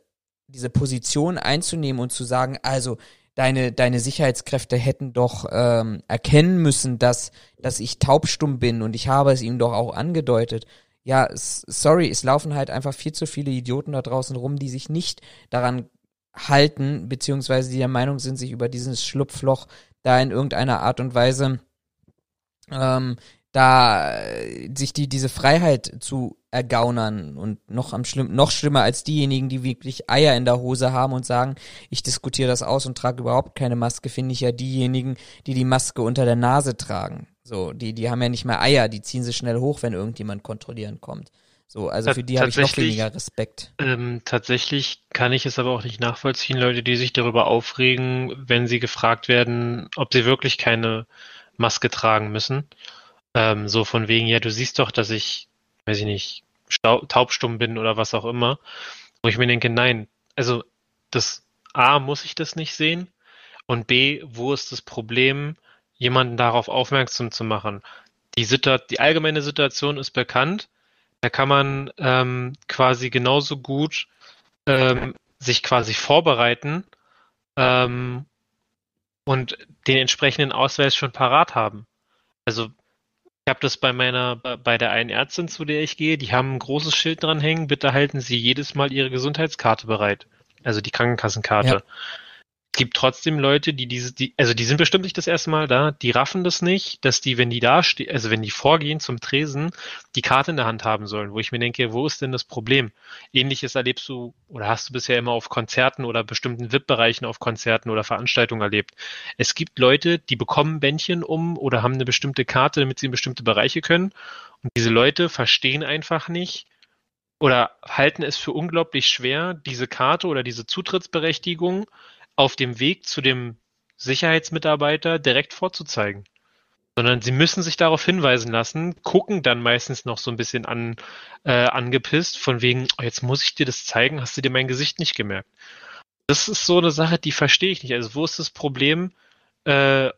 S2: diese Position einzunehmen und zu sagen, also deine, deine Sicherheitskräfte hätten doch ähm, erkennen müssen, dass, dass ich taubstumm bin und ich habe es ihm doch auch angedeutet. Ja, sorry, es laufen halt einfach viel zu viele Idioten da draußen rum, die sich nicht daran halten, beziehungsweise die der Meinung sind, sich über dieses Schlupfloch da in irgendeiner Art und Weise ähm, da äh, sich die diese Freiheit zu ergaunern und noch am schlimm noch schlimmer als diejenigen, die wirklich Eier in der Hose haben und sagen, ich diskutiere das aus und trage überhaupt keine Maske, finde ich ja diejenigen, die die Maske unter der Nase tragen. So, die die haben ja nicht mehr Eier, die ziehen sie schnell hoch, wenn irgendjemand kontrollieren kommt. So, also für die habe ich noch weniger Respekt.
S3: Ähm, tatsächlich kann ich es aber auch nicht nachvollziehen, Leute, die sich darüber aufregen, wenn sie gefragt werden, ob sie wirklich keine Maske tragen müssen. Ähm, so von wegen, ja, du siehst doch, dass ich, weiß ich nicht, taubstumm bin oder was auch immer. Wo ich mir denke, nein, also das A, muss ich das nicht sehen? Und B, wo ist das Problem, jemanden darauf aufmerksam zu machen? Die, Situ die allgemeine Situation ist bekannt. Da kann man ähm, quasi genauso gut ähm, sich quasi vorbereiten ähm, und den entsprechenden Ausweis schon parat haben. Also ich habe das bei meiner, bei der einen Ärztin, zu der ich gehe, die haben ein großes Schild dranhängen, bitte halten Sie jedes Mal Ihre Gesundheitskarte bereit. Also die Krankenkassenkarte. Ja gibt trotzdem Leute, die diese, die, also die sind bestimmt nicht das erste Mal da, die raffen das nicht, dass die, wenn die da stehen, also wenn die vorgehen zum Tresen, die Karte in der Hand haben sollen, wo ich mir denke, wo ist denn das Problem? Ähnliches erlebst du oder hast du bisher immer auf Konzerten oder bestimmten VIP-Bereichen auf Konzerten oder Veranstaltungen erlebt. Es gibt Leute, die bekommen Bändchen um oder haben eine bestimmte Karte, damit sie in bestimmte Bereiche können. Und diese Leute verstehen einfach nicht, oder halten es für unglaublich schwer, diese Karte oder diese Zutrittsberechtigung auf dem Weg zu dem Sicherheitsmitarbeiter direkt vorzuzeigen. Sondern sie müssen sich darauf hinweisen lassen, gucken dann meistens noch so ein bisschen an, äh, angepisst, von wegen, oh, jetzt muss ich dir das zeigen, hast du dir mein Gesicht nicht gemerkt. Das ist so eine Sache, die verstehe ich nicht. Also wo ist das Problem, äh,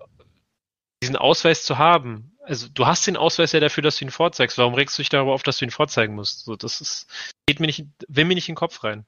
S3: diesen Ausweis zu haben? Also du hast den Ausweis ja dafür, dass du ihn vorzeigst. Warum regst du dich darüber auf, dass du ihn vorzeigen musst? So, das ist, geht mir nicht, will mir nicht in den Kopf rein.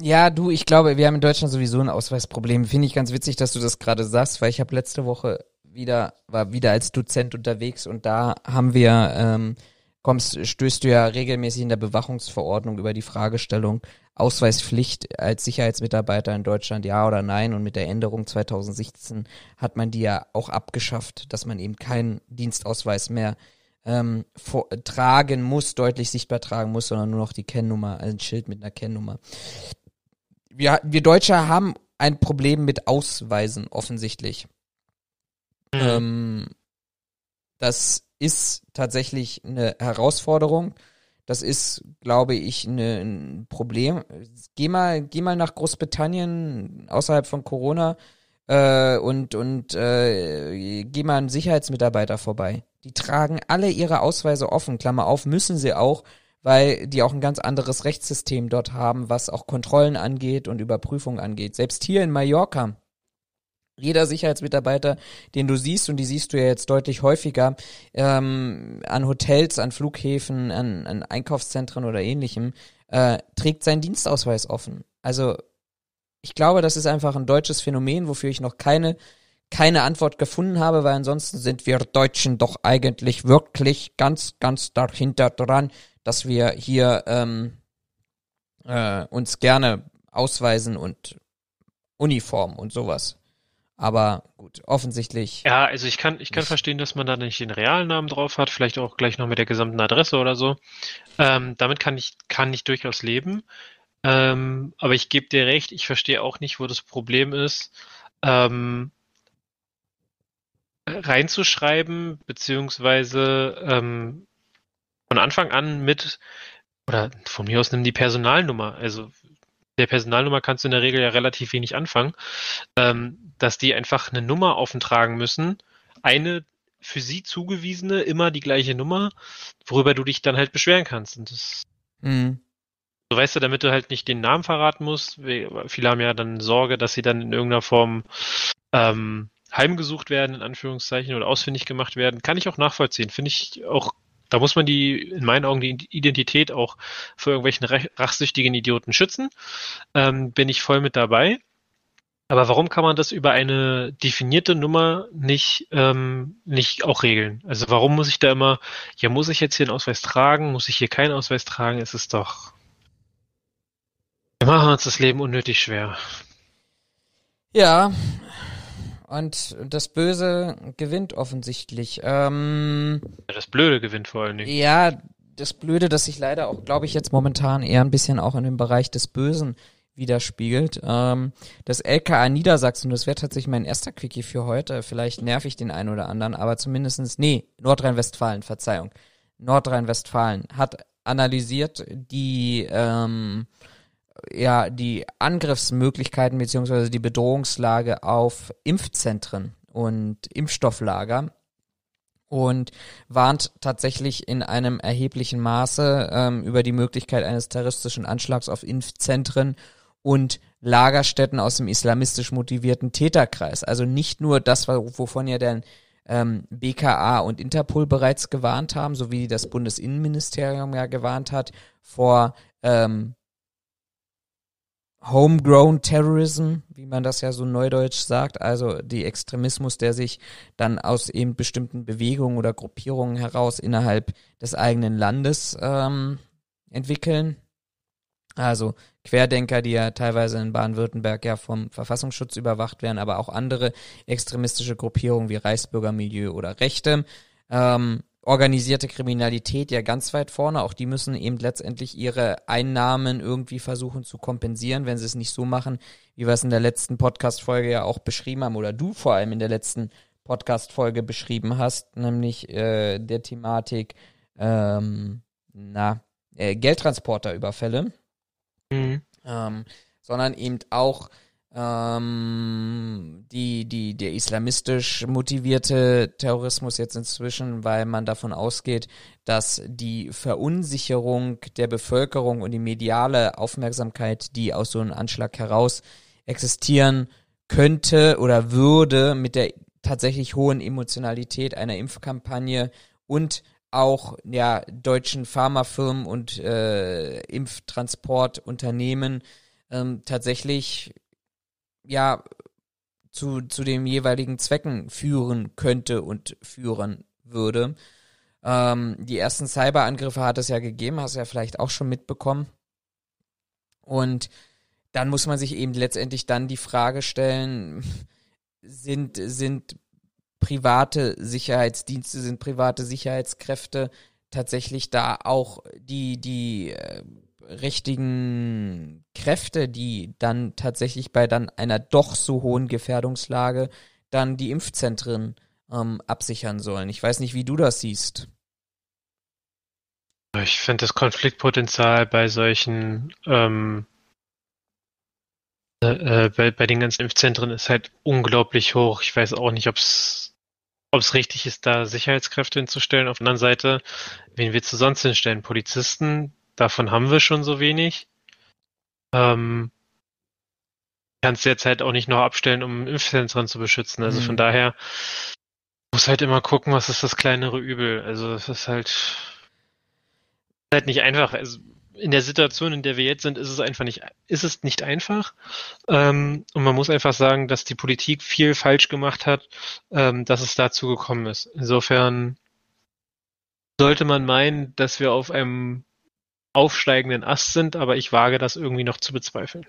S2: Ja, du, ich glaube, wir haben in Deutschland sowieso ein Ausweisproblem. Finde ich ganz witzig, dass du das gerade sagst, weil ich habe letzte Woche wieder, war wieder als Dozent unterwegs und da haben wir, ähm, kommst, stößt du ja regelmäßig in der Bewachungsverordnung über die Fragestellung Ausweispflicht als Sicherheitsmitarbeiter in Deutschland, ja oder nein. Und mit der Änderung 2016 hat man die ja auch abgeschafft, dass man eben keinen Dienstausweis mehr ähm, vor, tragen muss, deutlich sichtbar tragen muss, sondern nur noch die Kennnummer, ein Schild mit einer Kennnummer wir, wir Deutsche haben ein Problem mit Ausweisen, offensichtlich. Mhm. Ähm, das ist tatsächlich eine Herausforderung. Das ist, glaube ich, eine, ein Problem. Geh mal, geh mal nach Großbritannien außerhalb von Corona äh, und und äh, geh mal einen Sicherheitsmitarbeiter vorbei. Die tragen alle ihre Ausweise offen. Klammer auf, müssen sie auch, weil die auch ein ganz anderes Rechtssystem dort haben, was auch Kontrollen angeht und Überprüfungen angeht. Selbst hier in Mallorca, jeder Sicherheitsmitarbeiter, den du siehst, und die siehst du ja jetzt deutlich häufiger, ähm, an Hotels, an Flughäfen, an, an Einkaufszentren oder ähnlichem, äh, trägt seinen Dienstausweis offen. Also ich glaube, das ist einfach ein deutsches Phänomen, wofür ich noch keine keine Antwort gefunden habe, weil ansonsten sind wir Deutschen doch eigentlich wirklich ganz, ganz dahinter dran, dass wir hier ähm, äh, uns gerne ausweisen und Uniform und sowas. Aber gut, offensichtlich.
S3: Ja, also ich kann, ich kann verstehen, dass man da nicht den realen Namen drauf hat, vielleicht auch gleich noch mit der gesamten Adresse oder so. Ähm, damit kann ich, kann ich durchaus leben. Ähm, aber ich gebe dir recht, ich verstehe auch nicht, wo das Problem ist, ähm, reinzuschreiben, beziehungsweise ähm, von Anfang an mit, oder von mir aus nimm die Personalnummer, also der Personalnummer kannst du in der Regel ja relativ wenig anfangen, ähm, dass die einfach eine Nummer auftragen müssen, eine für sie zugewiesene, immer die gleiche Nummer, worüber du dich dann halt beschweren kannst. Und das mhm. So weißt du, damit du halt nicht den Namen verraten musst. Viele haben ja dann Sorge, dass sie dann in irgendeiner Form ähm, heimgesucht werden, in Anführungszeichen, oder ausfindig gemacht werden. Kann ich auch nachvollziehen. Finde ich auch da muss man die, in meinen Augen, die Identität auch vor irgendwelchen rachsüchtigen Idioten schützen. Ähm, bin ich voll mit dabei. Aber warum kann man das über eine definierte Nummer nicht, ähm, nicht auch regeln? Also warum muss ich da immer, ja, muss ich jetzt hier einen Ausweis tragen? Muss ich hier keinen Ausweis tragen? Es ist doch. Wir machen uns das Leben unnötig schwer.
S2: Ja, und das Böse gewinnt offensichtlich. Ähm,
S3: das Blöde gewinnt vor allen Dingen.
S2: Ja, das Blöde, das sich leider auch, glaube ich, jetzt momentan eher ein bisschen auch in dem Bereich des Bösen widerspiegelt. Ähm, das LKA Niedersachsen, das wäre tatsächlich mein erster Quickie für heute. Vielleicht nerv ich den einen oder anderen, aber zumindestens nee, Nordrhein-Westfalen, Verzeihung. Nordrhein-Westfalen hat analysiert die ähm, ja die Angriffsmöglichkeiten beziehungsweise die Bedrohungslage auf Impfzentren und Impfstofflager und warnt tatsächlich in einem erheblichen Maße ähm, über die Möglichkeit eines terroristischen Anschlags auf Impfzentren und Lagerstätten aus dem islamistisch motivierten Täterkreis. Also nicht nur das, wovon ja der ähm, BKA und Interpol bereits gewarnt haben, so wie das Bundesinnenministerium ja gewarnt hat vor ähm, Homegrown Terrorism, wie man das ja so neudeutsch sagt, also die Extremismus, der sich dann aus eben bestimmten Bewegungen oder Gruppierungen heraus innerhalb des eigenen Landes ähm, entwickeln. Also Querdenker, die ja teilweise in Baden-Württemberg ja vom Verfassungsschutz überwacht werden, aber auch andere extremistische Gruppierungen wie Reichsbürgermilieu oder Rechte. Ähm, organisierte Kriminalität ja ganz weit vorne. Auch die müssen eben letztendlich ihre Einnahmen irgendwie versuchen zu kompensieren, wenn sie es nicht so machen, wie wir es in der letzten Podcast-Folge ja auch beschrieben haben, oder du vor allem in der letzten Podcast-Folge beschrieben hast, nämlich äh, der Thematik ähm, na, äh, Geldtransporterüberfälle. Mhm. Ähm, sondern eben auch ähm, die, die, der islamistisch motivierte Terrorismus jetzt inzwischen, weil man davon ausgeht, dass die Verunsicherung der Bevölkerung und die mediale Aufmerksamkeit, die aus so einem Anschlag heraus existieren könnte oder würde mit der tatsächlich hohen Emotionalität einer Impfkampagne und auch ja deutschen Pharmafirmen und äh, Impftransportunternehmen ähm, tatsächlich ja zu, zu den jeweiligen Zwecken führen könnte und führen würde. Ähm, die ersten Cyberangriffe hat es ja gegeben, hast du ja vielleicht auch schon mitbekommen. Und dann muss man sich eben letztendlich dann die Frage stellen, sind, sind private Sicherheitsdienste, sind private Sicherheitskräfte tatsächlich da auch die, die äh, richtigen Kräfte, die dann tatsächlich bei dann einer doch so hohen Gefährdungslage dann die Impfzentren ähm, absichern sollen. Ich weiß nicht, wie du das siehst.
S3: Ich finde das Konfliktpotenzial bei solchen ähm, äh, äh, bei, bei den ganzen Impfzentren ist halt unglaublich hoch. Ich weiß auch nicht, ob es ob es richtig ist, da Sicherheitskräfte hinzustellen. Auf der anderen Seite, wen willst du sonst hinstellen? Polizisten, Davon haben wir schon so wenig. Ähm, kannst jetzt halt auch nicht noch abstellen, um Impfzentren zu beschützen. Also mhm. von daher muss halt immer gucken, was ist das kleinere Übel. Also es ist halt, halt nicht einfach. Also in der Situation, in der wir jetzt sind, ist es einfach nicht, ist es nicht einfach. Ähm, und man muss einfach sagen, dass die Politik viel falsch gemacht hat, ähm, dass es dazu gekommen ist. Insofern sollte man meinen, dass wir auf einem aufsteigenden Ast sind, aber ich wage das irgendwie noch zu bezweifeln.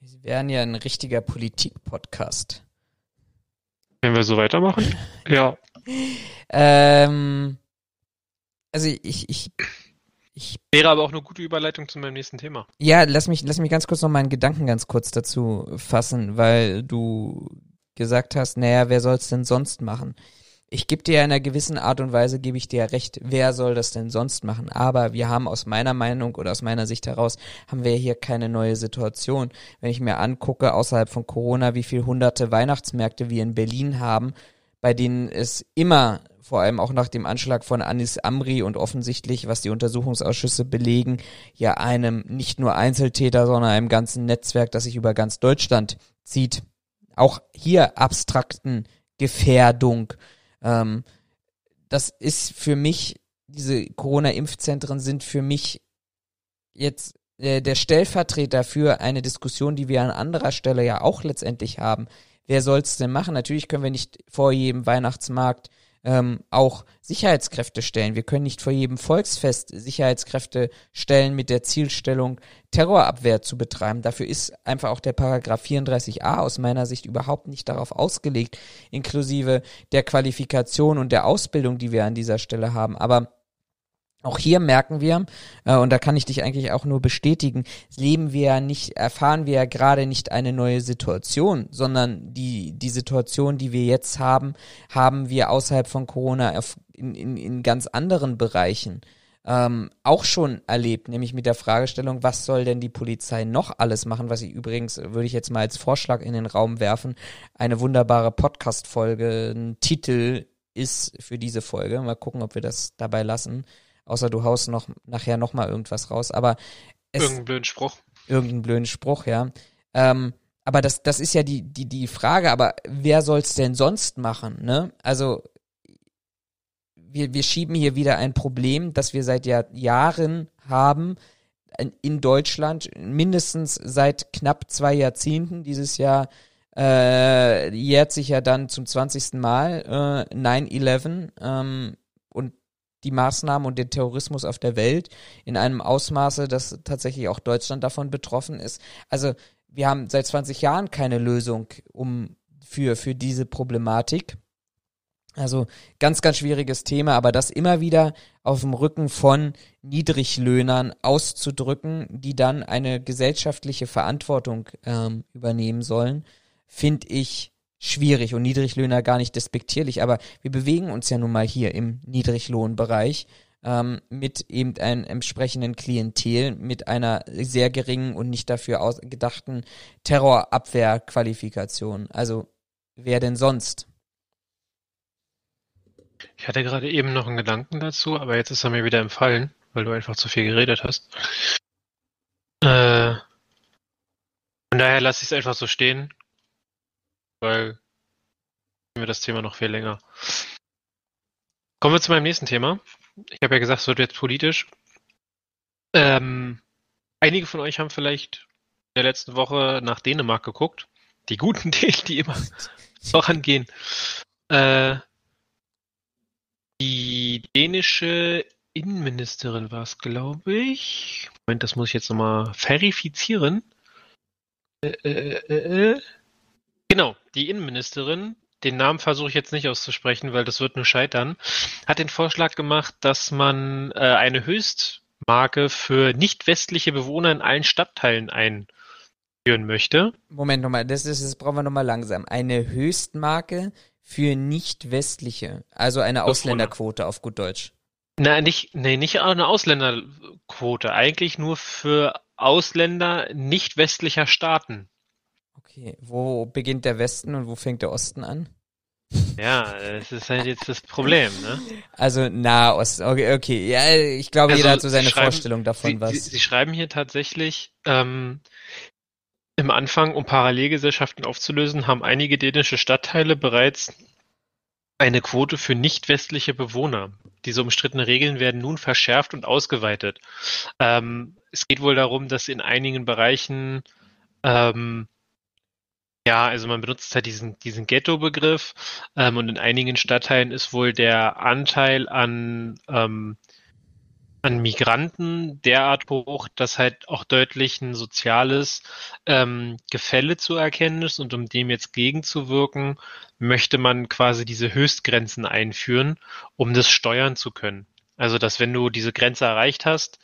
S2: Sie wären ja ein richtiger Politik-Podcast.
S3: Wenn wir so weitermachen? ja.
S2: Ähm, also ich, ich, ich.
S3: Wäre aber auch eine gute Überleitung zu meinem nächsten Thema.
S2: Ja, lass mich, lass mich ganz kurz noch meinen Gedanken ganz kurz dazu fassen, weil du gesagt hast, naja, wer soll es denn sonst machen? Ich gebe dir in einer gewissen Art und Weise, gebe ich dir recht, wer soll das denn sonst machen? Aber wir haben aus meiner Meinung oder aus meiner Sicht heraus, haben wir hier keine neue Situation. Wenn ich mir angucke, außerhalb von Corona, wie viel hunderte Weihnachtsmärkte wir in Berlin haben, bei denen es immer, vor allem auch nach dem Anschlag von Anis Amri und offensichtlich, was die Untersuchungsausschüsse belegen, ja einem nicht nur Einzeltäter, sondern einem ganzen Netzwerk, das sich über ganz Deutschland zieht, auch hier abstrakten Gefährdung ähm, das ist für mich, diese Corona-Impfzentren sind für mich jetzt äh, der Stellvertreter für eine Diskussion, die wir an anderer Stelle ja auch letztendlich haben. Wer soll es denn machen? Natürlich können wir nicht vor jedem Weihnachtsmarkt ähm, auch Sicherheitskräfte stellen. Wir können nicht vor jedem Volksfest Sicherheitskräfte stellen mit der Zielstellung, Terrorabwehr zu betreiben. Dafür ist einfach auch der Paragraph 34a aus meiner Sicht überhaupt nicht darauf ausgelegt, inklusive der Qualifikation und der Ausbildung, die wir an dieser Stelle haben. Aber auch hier merken wir, äh, und da kann ich dich eigentlich auch nur bestätigen, leben wir ja nicht, erfahren wir ja gerade nicht eine neue Situation, sondern die, die Situation, die wir jetzt haben, haben wir außerhalb von Corona in, in, in ganz anderen Bereichen ähm, auch schon erlebt, nämlich mit der Fragestellung, was soll denn die Polizei noch alles machen, was ich übrigens, würde ich jetzt mal als Vorschlag in den Raum werfen, eine wunderbare Podcast-Folge, einen Titel ist für diese Folge. Mal gucken, ob wir das dabei lassen. Außer du haust noch nachher noch mal irgendwas raus. Aber
S3: es, irgendeinen blöden Spruch.
S2: Irgendeinen blöden Spruch, ja. Ähm, aber das, das ist ja die, die, die Frage, aber wer soll's denn sonst machen, ne? Also, wir, wir schieben hier wieder ein Problem, das wir seit Jahr, Jahren haben in Deutschland, mindestens seit knapp zwei Jahrzehnten. Dieses Jahr äh, jährt sich ja dann zum 20. Mal äh, 9-11 ähm, die Maßnahmen und den Terrorismus auf der Welt in einem Ausmaße, dass tatsächlich auch Deutschland davon betroffen ist. Also wir haben seit 20 Jahren keine Lösung um für, für diese Problematik. Also ganz, ganz schwieriges Thema, aber das immer wieder auf dem Rücken von Niedriglöhnern auszudrücken, die dann eine gesellschaftliche Verantwortung ähm, übernehmen sollen, finde ich schwierig und Niedriglöhner gar nicht despektierlich, aber wir bewegen uns ja nun mal hier im Niedriglohnbereich ähm, mit eben einem entsprechenden Klientel, mit einer sehr geringen und nicht dafür gedachten Terrorabwehrqualifikation. Also wer denn sonst?
S3: Ich hatte gerade eben noch einen Gedanken dazu, aber jetzt ist er mir wieder empfallen, weil du einfach zu viel geredet hast. Äh, von daher lasse ich es einfach so stehen, weil mir das Thema noch viel länger. Kommen wir zu meinem nächsten Thema. Ich habe ja gesagt, es wird jetzt politisch. Ähm, einige von euch haben vielleicht in der letzten Woche nach Dänemark geguckt. Die guten Dänen, die immer vorangehen. Äh, die dänische Innenministerin war es, glaube ich. Moment, das muss ich jetzt nochmal verifizieren. Äh, äh, äh, äh, genau, die Innenministerin, den Namen versuche ich jetzt nicht auszusprechen, weil das wird nur scheitern, hat den Vorschlag gemacht, dass man äh, eine Höchstmarke für nicht westliche Bewohner in allen Stadtteilen einführen möchte.
S2: Moment nochmal, das, ist, das brauchen wir nochmal langsam. Eine Höchstmarke für nicht-westliche, also eine Ausländerquote auf gut Deutsch.
S3: Nein, nicht, nee, nicht eine Ausländerquote, eigentlich nur für Ausländer nicht westlicher Staaten.
S2: Okay, wo beginnt der Westen und wo fängt der Osten an?
S3: Ja, das ist halt jetzt das Problem, ne?
S2: Also Nahosten, okay, okay. Ja, ich glaube, also, jeder hat so seine Vorstellung davon,
S3: Sie,
S2: was.
S3: Sie, Sie, schreiben hier tatsächlich, ähm, im Anfang, um Parallelgesellschaften aufzulösen, haben einige dänische Stadtteile bereits eine Quote für nicht-westliche Bewohner. Diese umstrittenen Regeln werden nun verschärft und ausgeweitet. Ähm, es geht wohl darum, dass in einigen Bereichen ähm, ja, also man benutzt halt diesen, diesen Ghetto-Begriff ähm, und in einigen Stadtteilen ist wohl der Anteil an ähm, an Migranten derart hoch, dass halt auch deutlich ein soziales ähm, Gefälle zu erkennen ist und um dem jetzt gegenzuwirken, möchte man quasi diese Höchstgrenzen einführen, um das steuern zu können. Also, dass wenn du diese Grenze erreicht hast,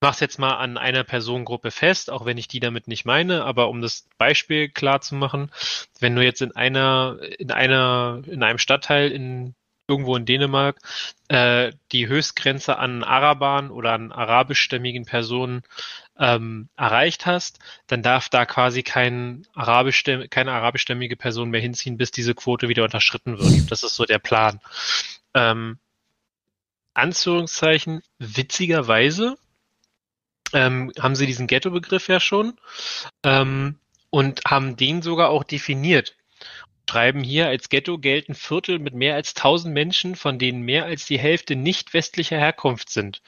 S3: mach's jetzt mal an einer Personengruppe fest, auch wenn ich die damit nicht meine, aber um das Beispiel klar zu machen, wenn du jetzt in einer, in einer, in einem Stadtteil in irgendwo in Dänemark äh, die Höchstgrenze an Arabern oder an arabischstämmigen Personen ähm, erreicht hast, dann darf da quasi kein arabisch keine arabischstämmige Person mehr hinziehen, bis diese Quote wieder unterschritten wird. Das ist so der Plan. Ähm, Anführungszeichen, witzigerweise ähm, haben sie diesen Ghetto-Begriff ja schon ähm, und haben den sogar auch definiert schreiben hier, als Ghetto gelten Viertel mit mehr als 1000 Menschen, von denen mehr als die Hälfte nicht westlicher Herkunft sind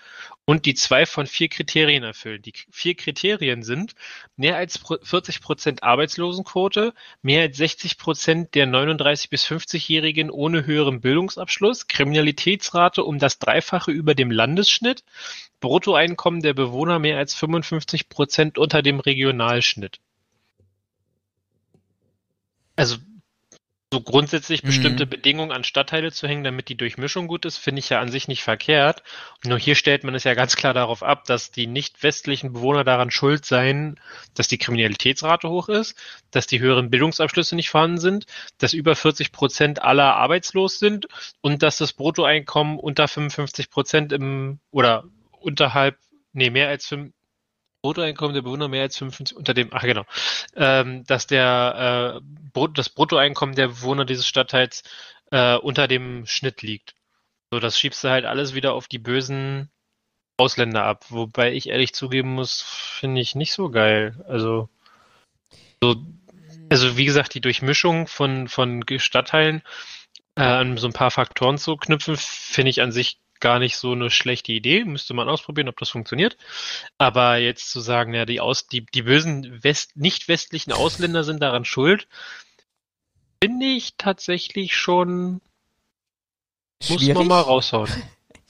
S3: und die zwei von vier Kriterien erfüllen. Die vier Kriterien sind mehr als 40 Prozent Arbeitslosenquote, mehr als 60 Prozent der 39 bis 50-Jährigen ohne höheren Bildungsabschluss, Kriminalitätsrate um das Dreifache über dem Landesschnitt, Bruttoeinkommen der Bewohner mehr als 55 Prozent unter dem Regionalschnitt. Also so grundsätzlich bestimmte mhm. Bedingungen an Stadtteile zu hängen, damit die Durchmischung gut ist, finde ich ja an sich nicht verkehrt. Nur hier stellt man es ja ganz klar darauf ab, dass die nicht westlichen Bewohner daran schuld seien, dass die Kriminalitätsrate hoch ist, dass die höheren Bildungsabschlüsse nicht vorhanden sind, dass über 40 Prozent aller arbeitslos sind und dass das Bruttoeinkommen unter 55 Prozent im oder unterhalb, nee, mehr als 5, Bruttoeinkommen der Bewohner mehr als 55 unter dem, ach genau, ähm, dass der äh, das Bruttoeinkommen der Bewohner dieses Stadtteils äh, unter dem Schnitt liegt. So, das schiebst du halt alles wieder auf die bösen Ausländer ab. Wobei ich ehrlich zugeben muss, finde ich nicht so geil. Also, so, also wie gesagt, die Durchmischung von, von Stadtteilen äh, an so ein paar Faktoren zu knüpfen, finde ich an sich gar nicht so eine schlechte Idee. Müsste man ausprobieren, ob das funktioniert. Aber jetzt zu sagen, ja, die, Aus, die, die bösen West, nicht westlichen Ausländer sind daran schuld, finde ich tatsächlich schon. Schwierig. Muss man mal raushauen.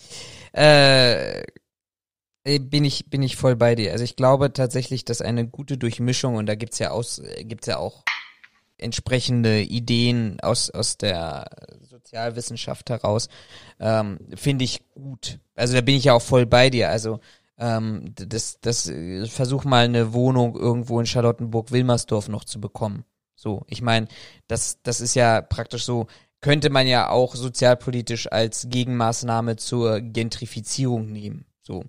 S2: äh, bin ich, bin ich voll bei dir. Also ich glaube tatsächlich, dass eine gute Durchmischung, und da gibt's ja aus, gibt's ja auch entsprechende Ideen aus, aus der Sozialwissenschaft heraus, ähm, finde ich gut. Also da bin ich ja auch voll bei dir. Also ähm, das, das, versuch mal eine Wohnung irgendwo in Charlottenburg-Wilmersdorf noch zu bekommen. So, ich meine, das, das ist ja praktisch so, könnte man ja auch sozialpolitisch als Gegenmaßnahme zur Gentrifizierung nehmen. So,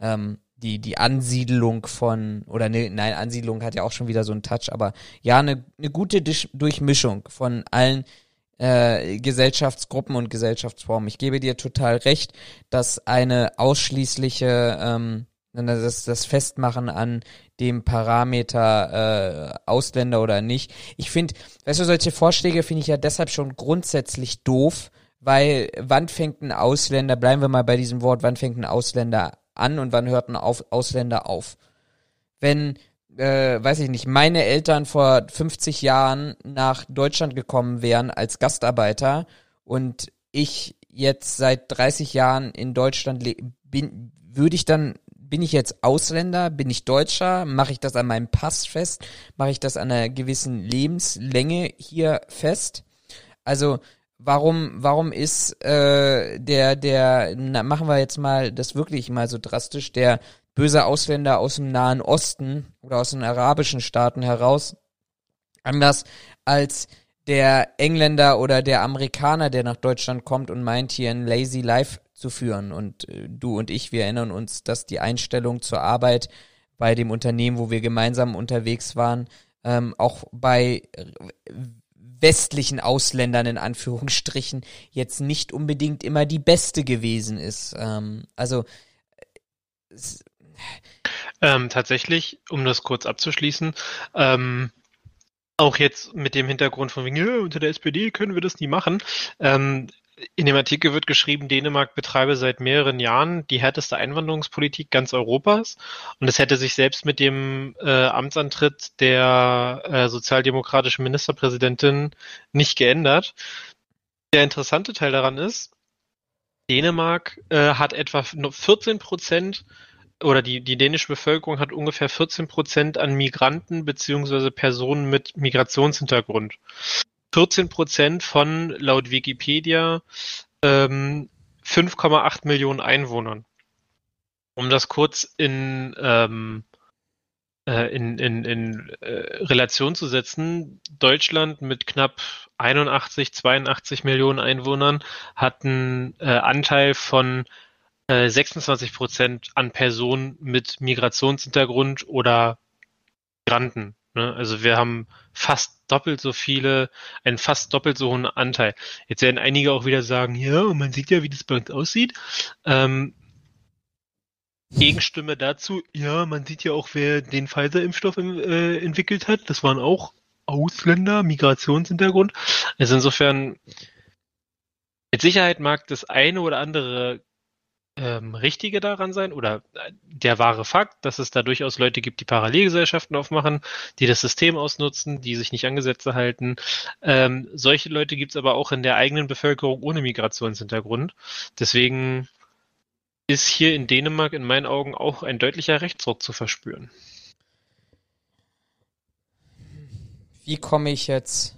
S2: ähm, die, die Ansiedlung von, oder ne, nein, Ansiedlung hat ja auch schon wieder so einen Touch, aber ja, eine, eine gute Durchmischung von allen äh, Gesellschaftsgruppen und Gesellschaftsformen. Ich gebe dir total recht, dass eine ausschließliche, ähm, das, das Festmachen an dem Parameter äh, Ausländer oder nicht. Ich finde, weißt du, solche Vorschläge finde ich ja deshalb schon grundsätzlich doof, weil wann fängt ein Ausländer, bleiben wir mal bei diesem Wort, wann fängt ein Ausländer an und wann hört ein auf, Ausländer auf? Wenn, äh, weiß ich nicht, meine Eltern vor 50 Jahren nach Deutschland gekommen wären als Gastarbeiter und ich jetzt seit 30 Jahren in Deutschland bin, würde ich dann bin ich jetzt Ausländer, bin ich Deutscher, mache ich das an meinem Pass fest, mache ich das an einer gewissen Lebenslänge hier fest? Also warum, warum ist äh, der, der, na, machen wir jetzt mal das wirklich mal so drastisch, der böse Ausländer aus dem Nahen Osten oder aus den arabischen Staaten heraus anders als der Engländer oder der Amerikaner, der nach Deutschland kommt und meint, hier ein lazy life zu führen. Und äh, du und ich, wir erinnern uns, dass die Einstellung zur Arbeit bei dem Unternehmen, wo wir gemeinsam unterwegs waren, ähm, auch bei westlichen Ausländern in Anführungsstrichen jetzt nicht unbedingt immer die beste gewesen ist. Ähm, also
S3: ähm, tatsächlich, um das kurz abzuschließen, ähm, auch jetzt mit dem Hintergrund von wegen, unter der SPD können wir das nie machen. Ähm, in dem Artikel wird geschrieben, Dänemark betreibe seit mehreren Jahren die härteste Einwanderungspolitik ganz Europas. Und es hätte sich selbst mit dem äh, Amtsantritt der äh, sozialdemokratischen Ministerpräsidentin nicht geändert. Der interessante Teil daran ist, Dänemark äh, hat etwa 14 Prozent oder die, die dänische Bevölkerung hat ungefähr 14 Prozent an Migranten beziehungsweise Personen mit Migrationshintergrund. 14 Prozent von, laut Wikipedia, ähm, 5,8 Millionen Einwohnern. Um das kurz in, ähm, äh, in, in, in äh, Relation zu setzen, Deutschland mit knapp 81, 82 Millionen Einwohnern hat einen äh, Anteil von 26 äh, Prozent an Personen mit Migrationshintergrund oder Migranten. Ne? Also wir haben fast doppelt so viele, einen fast doppelt so hohen Anteil. Jetzt werden einige auch wieder sagen, ja, und man sieht ja, wie das bei uns aussieht. Ähm, Gegenstimme dazu, ja, man sieht ja auch, wer den Pfizer-Impfstoff äh, entwickelt hat. Das waren auch Ausländer, Migrationshintergrund. Also insofern, mit Sicherheit mag das eine oder andere ähm, Richtige daran sein oder äh, der wahre Fakt, dass es da durchaus Leute gibt, die Parallelgesellschaften aufmachen, die das System ausnutzen, die sich nicht an Gesetze halten. Ähm, solche Leute gibt es aber auch in der eigenen Bevölkerung ohne Migrationshintergrund. Deswegen ist hier in Dänemark in meinen Augen auch ein deutlicher Rechtsruck zu verspüren.
S2: Wie komme ich jetzt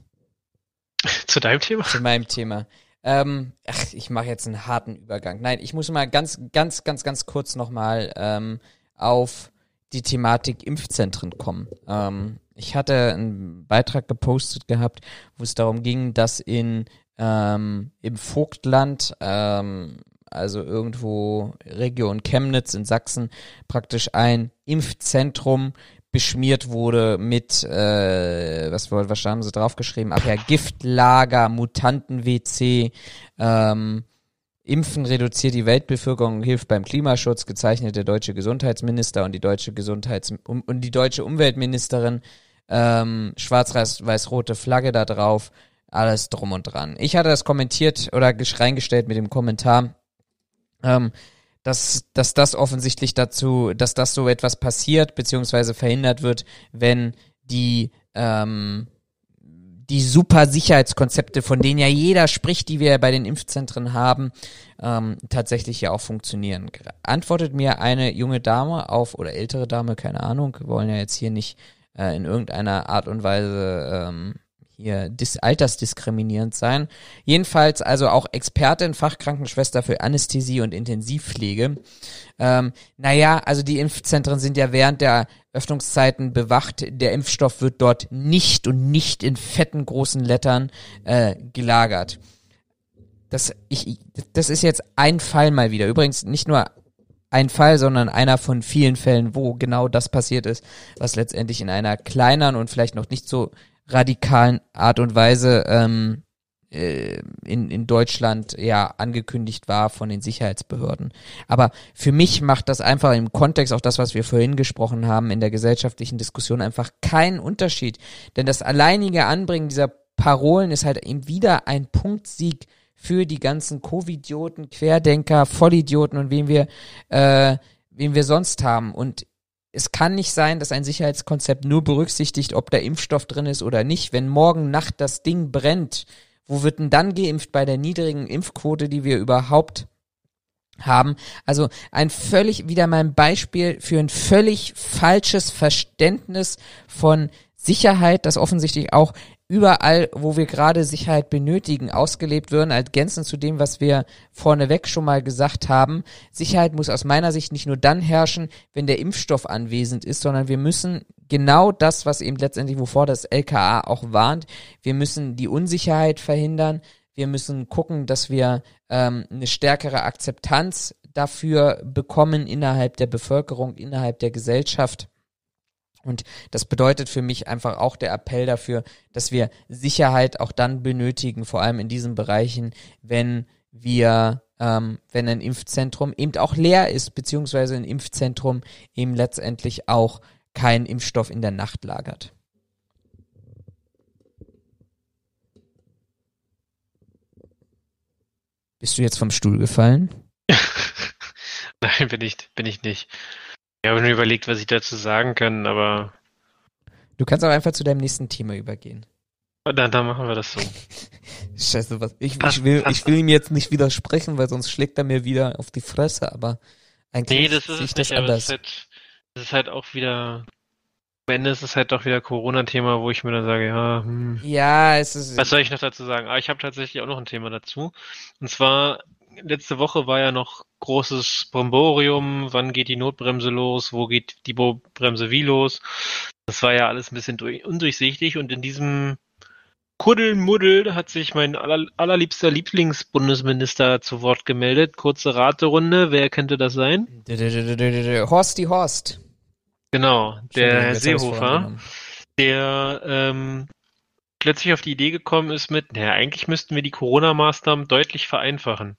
S3: zu deinem Thema?
S2: Zu meinem Thema. Ähm, ach, ich mache jetzt einen harten Übergang. Nein, ich muss mal ganz, ganz, ganz, ganz kurz nochmal ähm, auf die Thematik Impfzentren kommen. Ähm, ich hatte einen Beitrag gepostet gehabt, wo es darum ging, dass in ähm, im Vogtland ähm, also irgendwo Region Chemnitz in Sachsen, praktisch ein Impfzentrum beschmiert wurde mit, äh, was, was haben sie draufgeschrieben? Ach ja, Giftlager, Mutanten-WC, ähm, Impfen reduziert die Weltbevölkerung, hilft beim Klimaschutz, gezeichnet der deutsche Gesundheitsminister und die deutsche Gesundheits- und die deutsche Umweltministerin, ähm, schwarz-weiß-rote Flagge da drauf, alles drum und dran. Ich hatte das kommentiert oder reingestellt mit dem Kommentar, ähm, dass, dass das offensichtlich dazu, dass das so etwas passiert, beziehungsweise verhindert wird, wenn die, ähm, die super Sicherheitskonzepte, von denen ja jeder spricht, die wir bei den Impfzentren haben, ähm, tatsächlich ja auch funktionieren. Antwortet mir eine junge Dame auf, oder ältere Dame, keine Ahnung, wollen ja jetzt hier nicht äh, in irgendeiner Art und Weise ähm, hier dis altersdiskriminierend sein. Jedenfalls also auch Expertin, Fachkrankenschwester für Anästhesie und Intensivpflege. Ähm, naja, also die Impfzentren sind ja während der Öffnungszeiten bewacht. Der Impfstoff wird dort nicht und nicht in fetten großen Lettern äh, gelagert. Das, ich, das ist jetzt ein Fall mal wieder. Übrigens nicht nur ein Fall, sondern einer von vielen Fällen, wo genau das passiert ist, was letztendlich in einer kleineren und vielleicht noch nicht so radikalen Art und Weise ähm, äh, in, in Deutschland ja angekündigt war von den Sicherheitsbehörden. Aber für mich macht das einfach im Kontext auch das, was wir vorhin gesprochen haben, in der gesellschaftlichen Diskussion einfach keinen Unterschied. Denn das alleinige Anbringen dieser Parolen ist halt eben wieder ein Punktsieg für die ganzen Covidioten, Querdenker, Vollidioten und wen wir, äh, wen wir sonst haben. Und es kann nicht sein, dass ein Sicherheitskonzept nur berücksichtigt, ob der Impfstoff drin ist oder nicht. Wenn morgen Nacht das Ding brennt, wo wird denn dann geimpft bei der niedrigen Impfquote, die wir überhaupt haben? Also ein völlig, wieder mal ein Beispiel für ein völlig falsches Verständnis von Sicherheit, das offensichtlich auch überall, wo wir gerade Sicherheit benötigen, ausgelebt würden, ergänzend zu dem, was wir vorneweg schon mal gesagt haben. Sicherheit muss aus meiner Sicht nicht nur dann herrschen, wenn der Impfstoff anwesend ist, sondern wir müssen genau das, was eben letztendlich, wovor das LKA auch warnt, wir müssen die Unsicherheit verhindern, wir müssen gucken, dass wir ähm, eine stärkere Akzeptanz dafür bekommen innerhalb der Bevölkerung, innerhalb der Gesellschaft und das bedeutet für mich einfach auch der Appell dafür, dass wir Sicherheit auch dann benötigen, vor allem in diesen Bereichen, wenn wir, ähm, wenn ein Impfzentrum eben auch leer ist, beziehungsweise ein Impfzentrum eben letztendlich auch keinen Impfstoff in der Nacht lagert. Bist du jetzt vom Stuhl gefallen?
S3: Nein, bin ich, bin ich nicht. Ich habe nur überlegt, was ich dazu sagen kann, aber.
S2: Du kannst auch einfach zu deinem nächsten Thema übergehen.
S3: Dann, dann machen wir das so.
S2: Scheiße, was. Ich, ich, will, ich will ihm jetzt nicht widersprechen, weil sonst schlägt er mir wieder auf die Fresse, aber eigentlich
S3: nee, das ist ich das nicht, anders. Das ist, halt, das ist halt auch wieder. Am Ende ist es halt doch wieder Corona-Thema, wo ich mir dann sage, ja, hm,
S2: ja, es ist.
S3: Was soll ich noch dazu sagen? Aber ich habe tatsächlich auch noch ein Thema dazu. Und zwar letzte Woche war ja noch großes Bromborium, wann geht die Notbremse los, wo geht die Bremse wie los. Das war ja alles ein bisschen undurchsichtig und in diesem Kuddelmuddel hat sich mein aller, allerliebster Lieblingsbundesminister zu Wort gemeldet. Kurze Raterunde, wer könnte das sein?
S2: Horsti Horst.
S3: Genau, der Herr Seehofer, der ähm, plötzlich auf die Idee gekommen ist mit, naja, eigentlich müssten wir die Corona-Maßnahmen deutlich vereinfachen.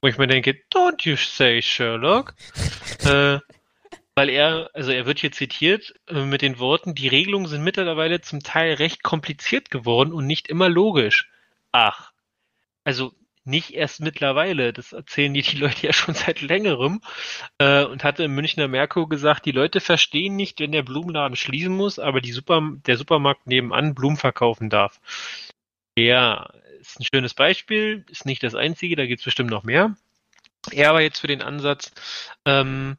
S3: Wo ich mir denke, don't you say Sherlock. äh, weil er, also er wird hier zitiert äh, mit den Worten, die Regelungen sind mittlerweile zum Teil recht kompliziert geworden und nicht immer logisch. Ach, also nicht erst mittlerweile, das erzählen die, die Leute ja schon seit längerem äh, und hatte im Münchner Merkur gesagt, die Leute verstehen nicht, wenn der Blumenladen schließen muss, aber die Super, der Supermarkt nebenan Blumen verkaufen darf. Ja, ist ein schönes Beispiel, ist nicht das einzige, da gibt es bestimmt noch mehr. Er aber jetzt für den Ansatz, ähm,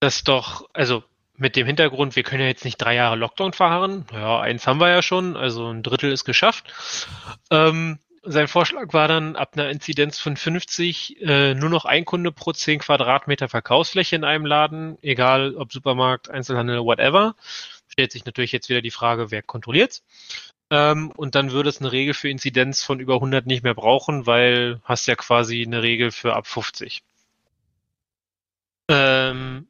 S3: dass doch, also mit dem Hintergrund, wir können ja jetzt nicht drei Jahre Lockdown fahren. Ja, eins haben wir ja schon, also ein Drittel ist geschafft. Ähm, sein Vorschlag war dann, ab einer Inzidenz von 50 äh, nur noch ein Kunde pro 10 Quadratmeter Verkaufsfläche in einem Laden, egal ob Supermarkt, Einzelhandel, whatever. Stellt sich natürlich jetzt wieder die Frage, wer kontrolliert's? Ähm, und dann würde es eine Regel für Inzidenz von über 100 nicht mehr brauchen, weil hast ja quasi eine Regel für ab 50. Ähm,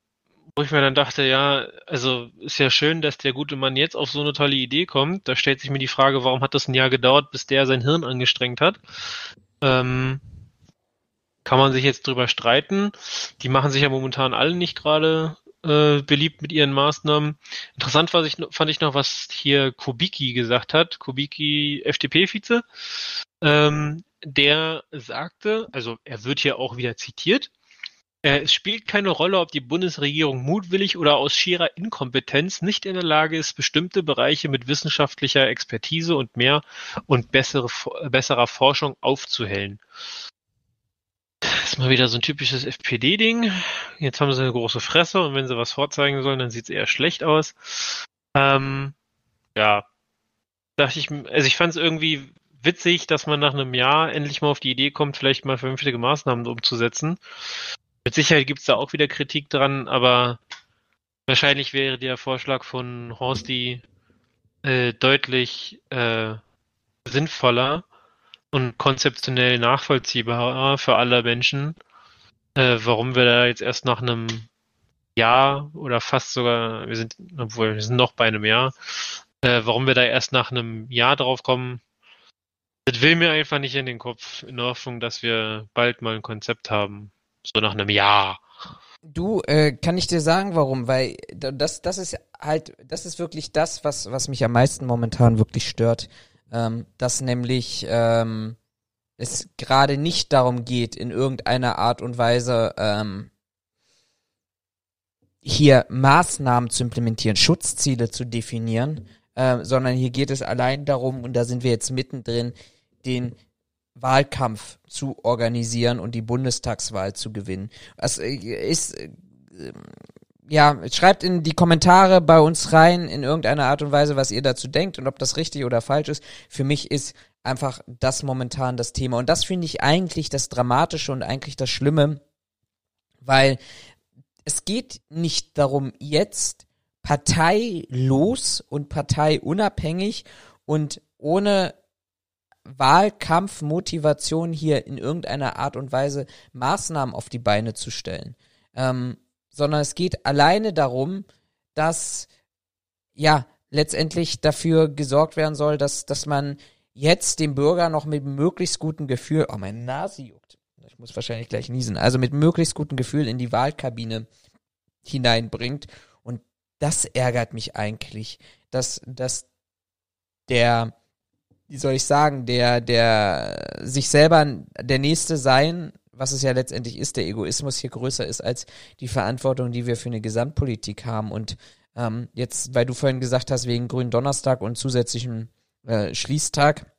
S3: wo ich mir dann dachte, ja, also ist ja schön, dass der gute Mann jetzt auf so eine tolle Idee kommt. Da stellt sich mir die Frage, warum hat das ein Jahr gedauert, bis der sein Hirn angestrengt hat? Ähm, kann man sich jetzt drüber streiten. Die machen sich ja momentan alle nicht gerade äh, beliebt mit ihren Maßnahmen. Interessant war ich, fand ich noch, was hier Kubicki gesagt hat. Kubicki, FDP-Vize. Ähm, der sagte, also er wird hier auch wieder zitiert, äh, es spielt keine Rolle, ob die Bundesregierung mutwillig oder aus schierer Inkompetenz nicht in der Lage ist, bestimmte Bereiche mit wissenschaftlicher Expertise und mehr und bessere, besserer Forschung aufzuhellen. Ist mal wieder so ein typisches FPD-Ding. Jetzt haben sie eine große Fresse und wenn sie was vorzeigen sollen, dann sieht es eher schlecht aus. Ähm, ja, dachte ich, also ich fand es irgendwie witzig, dass man nach einem Jahr endlich mal auf die Idee kommt, vielleicht mal vernünftige Maßnahmen umzusetzen. Mit Sicherheit gibt es da auch wieder Kritik dran, aber wahrscheinlich wäre der Vorschlag von Horsti äh, deutlich äh, sinnvoller und konzeptionell nachvollziehbarer für alle Menschen, äh, warum wir da jetzt erst nach einem Jahr oder fast sogar, wir sind, obwohl wir sind noch bei einem Jahr, äh, warum wir da erst nach einem Jahr drauf kommen, das will mir einfach nicht in den Kopf, in der Hoffnung, dass wir bald mal ein Konzept haben. So nach einem Jahr.
S2: Du, äh, kann ich dir sagen, warum? Weil das, das ist halt, das ist wirklich das, was, was mich am meisten momentan wirklich stört. Ähm, dass nämlich ähm, es gerade nicht darum geht, in irgendeiner Art und Weise ähm, hier Maßnahmen zu implementieren, Schutzziele zu definieren, äh, sondern hier geht es allein darum, und da sind wir jetzt mittendrin, den Wahlkampf zu organisieren und die Bundestagswahl zu gewinnen. Das äh, ist, äh, ja, schreibt in die Kommentare bei uns rein, in irgendeiner Art und Weise, was ihr dazu denkt und ob das richtig oder falsch ist. Für mich ist einfach das momentan das Thema. Und das finde ich eigentlich das Dramatische und eigentlich das Schlimme, weil es geht nicht darum, jetzt parteilos und parteiunabhängig und ohne Wahlkampfmotivation hier in irgendeiner Art und Weise Maßnahmen auf die Beine zu stellen. Ähm, sondern es geht alleine darum, dass ja letztendlich dafür gesorgt werden soll, dass, dass man jetzt dem Bürger noch mit möglichst gutem Gefühl, oh mein Nase juckt, ich muss wahrscheinlich gleich niesen, also mit möglichst gutem Gefühl in die Wahlkabine hineinbringt. Und das ärgert mich eigentlich, dass, dass der wie soll ich sagen, der, der sich selber der Nächste sein, was es ja letztendlich ist, der Egoismus hier größer ist als die Verantwortung, die wir für eine Gesamtpolitik haben. Und ähm, jetzt, weil du vorhin gesagt hast, wegen Grünen Donnerstag und zusätzlichem äh, Schließtag,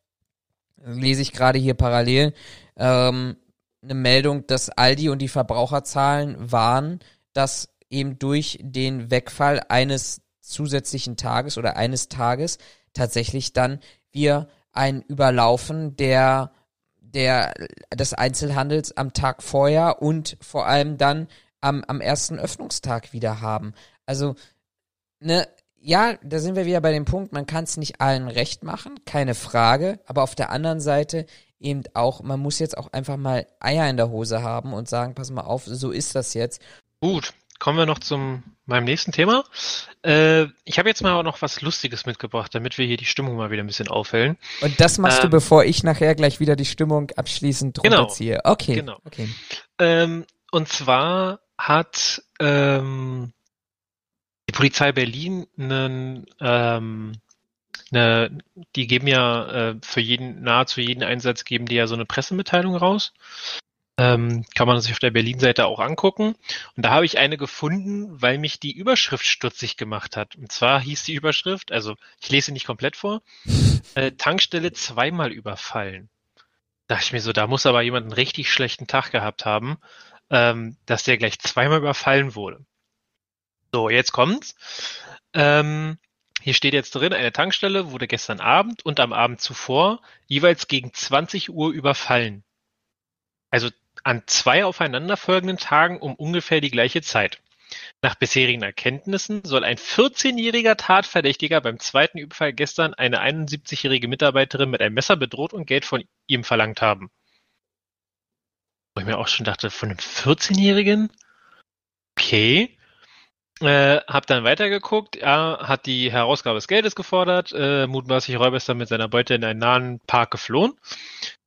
S2: lese ich gerade hier parallel ähm, eine Meldung, dass Aldi und die Verbraucherzahlen waren, dass eben durch den Wegfall eines zusätzlichen Tages oder eines Tages tatsächlich dann wir ein Überlaufen der, der, des Einzelhandels am Tag vorher und vor allem dann am, am ersten Öffnungstag wieder haben. Also, ne, ja, da sind wir wieder bei dem Punkt, man kann es nicht allen recht machen, keine Frage, aber auf der anderen Seite eben auch, man muss jetzt auch einfach mal Eier in der Hose haben und sagen, pass mal auf, so ist das jetzt.
S3: Gut, kommen wir noch zum meinem nächsten Thema. Äh, ich habe jetzt mal auch noch was Lustiges mitgebracht, damit wir hier die Stimmung mal wieder ein bisschen aufhellen.
S2: Und das machst ähm, du, bevor ich nachher gleich wieder die Stimmung abschließend
S3: genau.
S2: runterziehe. Genau, okay.
S3: Genau.
S2: okay.
S3: Ähm, und zwar hat ähm, die Polizei Berlin einen ähm, eine, die geben ja äh, für jeden, nahezu jeden Einsatz geben die ja so eine Pressemitteilung raus. Ähm, kann man sich auf der Berlin-Seite auch angucken. Und da habe ich eine gefunden, weil mich die Überschrift stutzig gemacht hat. Und zwar hieß die Überschrift, also ich lese sie nicht komplett vor, äh, Tankstelle zweimal überfallen. Da dachte ich mir so, da muss aber jemand einen richtig schlechten Tag gehabt haben, ähm, dass der gleich zweimal überfallen wurde. So, jetzt kommt's. Ähm, hier steht jetzt drin, eine Tankstelle wurde gestern Abend und am Abend zuvor jeweils gegen 20 Uhr überfallen. Also an zwei aufeinanderfolgenden Tagen um ungefähr die gleiche Zeit. Nach bisherigen Erkenntnissen soll ein 14-jähriger Tatverdächtiger beim zweiten Überfall gestern eine 71-jährige Mitarbeiterin mit einem Messer bedroht und Geld von ihm verlangt haben. Wo ich mir auch schon dachte, von einem 14-Jährigen? Okay. Äh, hab dann weitergeguckt, er hat die Herausgabe des Geldes gefordert, äh, mutmaßlich Räuber ist dann mit seiner Beute in einen nahen Park geflohen.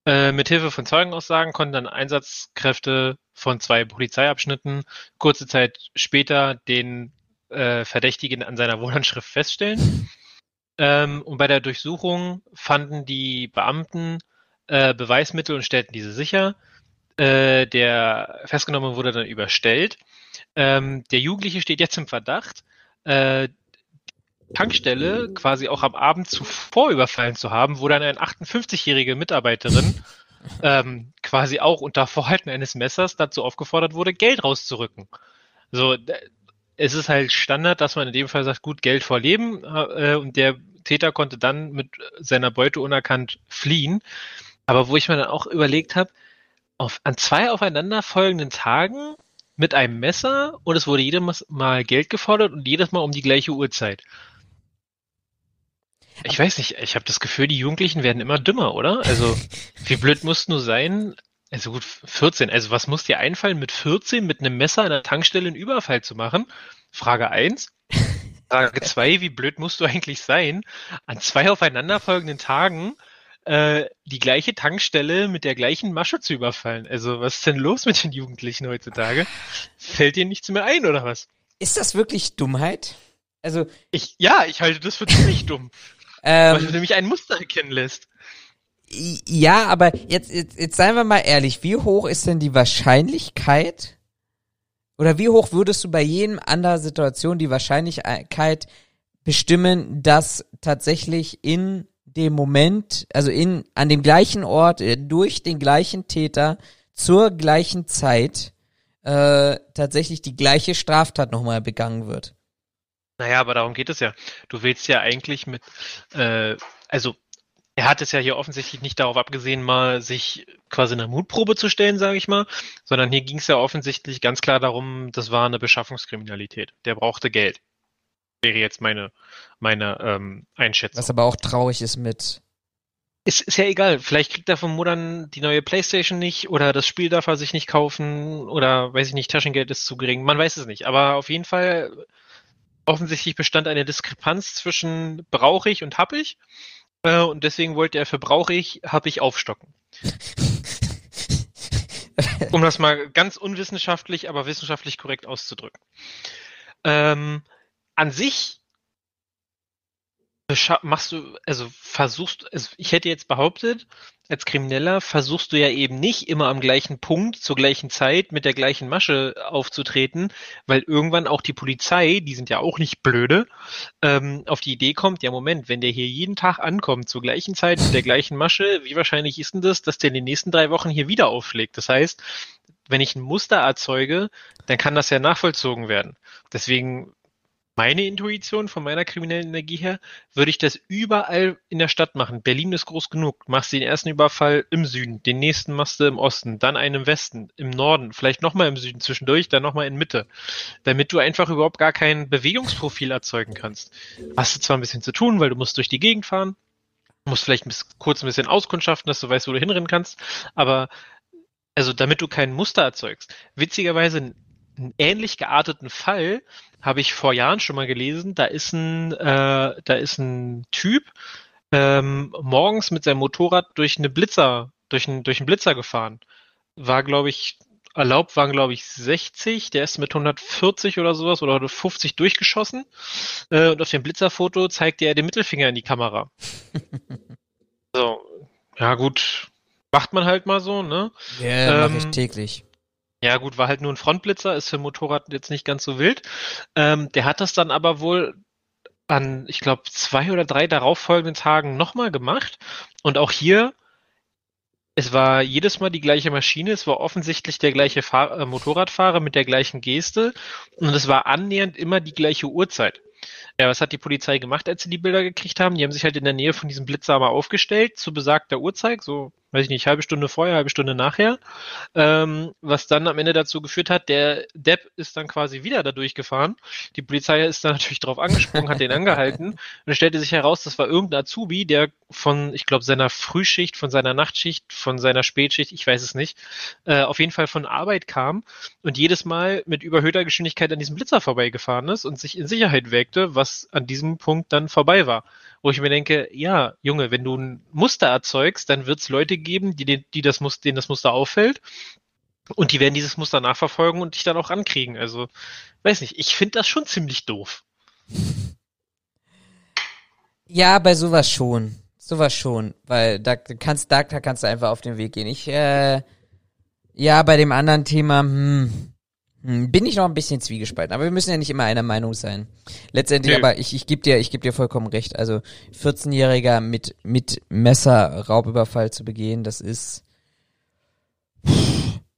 S3: Äh, mithilfe von Zeugenaussagen konnten dann Einsatzkräfte von zwei Polizeiabschnitten kurze Zeit später den äh, Verdächtigen an seiner Wohnanschrift feststellen. Ähm, und bei der Durchsuchung fanden die Beamten äh, Beweismittel und stellten diese sicher. Äh, der Festgenommene wurde dann überstellt. Ähm, der Jugendliche steht jetzt im Verdacht, äh, Tankstelle quasi auch am Abend zuvor überfallen zu haben, wo dann eine 58-jährige Mitarbeiterin ähm, quasi auch unter Vorhalten eines Messers dazu aufgefordert wurde, Geld rauszurücken. So, es ist halt Standard, dass man in dem Fall sagt, gut, Geld vor Leben äh, und der Täter konnte dann mit seiner Beute unerkannt fliehen. Aber wo ich mir dann auch überlegt habe, auf, an zwei aufeinanderfolgenden Tagen mit einem Messer und es wurde jedes Mal Geld gefordert und jedes Mal um die gleiche Uhrzeit. Ich weiß nicht, ich habe das Gefühl, die Jugendlichen werden immer dümmer, oder? Also, wie blöd muss nur sein? Also gut, 14. Also was muss dir einfallen, mit 14 mit einem Messer an der Tankstelle einen Überfall zu machen? Frage 1. Frage 2, wie blöd musst du eigentlich sein, an zwei aufeinanderfolgenden Tagen äh, die gleiche Tankstelle mit der gleichen Masche zu überfallen? Also was ist denn los mit den Jugendlichen heutzutage? Fällt dir nichts mehr ein, oder was?
S2: Ist das wirklich Dummheit?
S3: Also ich ja, ich halte das für ziemlich dumm. Ähm, weil du nämlich ein Muster erkennen lässt.
S2: Ja, aber jetzt, jetzt, jetzt seien wir mal ehrlich, wie hoch ist denn die Wahrscheinlichkeit, oder wie hoch würdest du bei jedem anderen Situation die Wahrscheinlichkeit bestimmen, dass tatsächlich in dem Moment, also in, an dem gleichen Ort, äh, durch den gleichen Täter, zur gleichen Zeit, äh, tatsächlich die gleiche Straftat nochmal begangen wird?
S3: Naja, aber darum geht es ja. Du willst ja eigentlich mit, äh, also er hat es ja hier offensichtlich nicht darauf abgesehen, mal sich quasi eine Mutprobe zu stellen, sage ich mal, sondern hier ging es ja offensichtlich ganz klar darum, das war eine Beschaffungskriminalität. Der brauchte Geld. Wäre jetzt meine, meine ähm, Einschätzung.
S2: Was aber auch traurig ist mit.
S3: Ist, ist ja egal. Vielleicht kriegt er vom Muttern die neue Playstation nicht oder das Spiel darf er sich nicht kaufen oder weiß ich nicht, Taschengeld ist zu gering. Man weiß es nicht. Aber auf jeden Fall offensichtlich bestand eine Diskrepanz zwischen brauche ich und hab ich. Äh, und deswegen wollte er für brauche ich, hab ich aufstocken. um das mal ganz unwissenschaftlich, aber wissenschaftlich korrekt auszudrücken. Ähm, an sich machst du, also versuchst, also ich hätte jetzt behauptet, als Krimineller versuchst du ja eben nicht immer am gleichen Punkt, zur gleichen Zeit, mit der gleichen Masche aufzutreten, weil irgendwann auch die Polizei, die sind ja auch nicht blöde, ähm, auf die Idee kommt, ja Moment, wenn der hier jeden Tag ankommt, zur gleichen Zeit, mit der gleichen Masche, wie wahrscheinlich ist denn das, dass der in den nächsten drei Wochen hier wieder aufschlägt? Das heißt, wenn ich ein Muster erzeuge, dann kann das ja nachvollzogen werden. Deswegen meine Intuition von meiner kriminellen Energie her, würde ich das überall in der Stadt machen. Berlin ist groß genug. Machst den ersten Überfall im Süden, den nächsten machst du im Osten, dann einen im Westen, im Norden, vielleicht nochmal im Süden zwischendurch, dann nochmal in Mitte. Damit du einfach überhaupt gar kein Bewegungsprofil erzeugen kannst. Hast du zwar ein bisschen zu tun, weil du musst durch die Gegend fahren, musst vielleicht kurz ein bisschen auskundschaften, dass du weißt, wo du hinrennen kannst, aber also damit du kein Muster erzeugst. Witzigerweise einen ähnlich gearteten Fall habe ich vor Jahren schon mal gelesen. Da ist ein, äh, da ist ein Typ ähm, morgens mit seinem Motorrad durch eine Blitzer, durch einen, durch einen Blitzer gefahren. War, glaube ich, erlaubt waren, glaube ich, 60. Der ist mit 140 oder sowas oder 50 durchgeschossen. Äh, und auf dem Blitzerfoto zeigte er den Mittelfinger in die Kamera. so, ja gut, macht man halt mal so, ne?
S2: Ja, yeah, ähm, mache ich täglich.
S3: Ja, gut, war halt nur ein Frontblitzer, ist für Motorrad jetzt nicht ganz so wild. Ähm, der hat das dann aber wohl an, ich glaube, zwei oder drei darauffolgenden Tagen nochmal gemacht. Und auch hier, es war jedes Mal die gleiche Maschine, es war offensichtlich der gleiche Fahr äh, Motorradfahrer mit der gleichen Geste und es war annähernd immer die gleiche Uhrzeit. Ja, was hat die Polizei gemacht, als sie die Bilder gekriegt haben? Die haben sich halt in der Nähe von diesem Blitzer mal aufgestellt, zu besagter Uhrzeit, so weiß ich nicht, halbe Stunde vorher, halbe Stunde nachher, ähm, was dann am Ende dazu geführt hat, der Depp ist dann quasi wieder da durchgefahren. Die Polizei ist dann natürlich drauf angesprungen, hat den angehalten und stellte sich heraus, das war irgendein Azubi, der von, ich glaube, seiner Frühschicht, von seiner Nachtschicht, von seiner Spätschicht, ich weiß es nicht, äh, auf jeden Fall von Arbeit kam und jedes Mal mit überhöhter Geschwindigkeit an diesem Blitzer vorbeigefahren ist und sich in Sicherheit wägte, was an diesem Punkt dann vorbei war. Wo ich mir denke, ja, Junge, wenn du ein Muster erzeugst, dann wird es Leute geben, die, die das, denen das Muster auffällt. Und die werden dieses Muster nachverfolgen und dich dann auch ankriegen. Also, weiß nicht, ich finde das schon ziemlich doof.
S2: Ja, bei sowas schon. Sowas schon. Weil da kannst, da, da kannst du einfach auf den Weg gehen. Ich, äh, ja, bei dem anderen Thema, hm, bin ich noch ein bisschen zwiegespalten, aber wir müssen ja nicht immer einer Meinung sein. Letztendlich, nee. aber ich, ich gebe dir, ich gebe dir vollkommen recht. Also 14-Jähriger mit mit Messer Raubüberfall zu begehen, das ist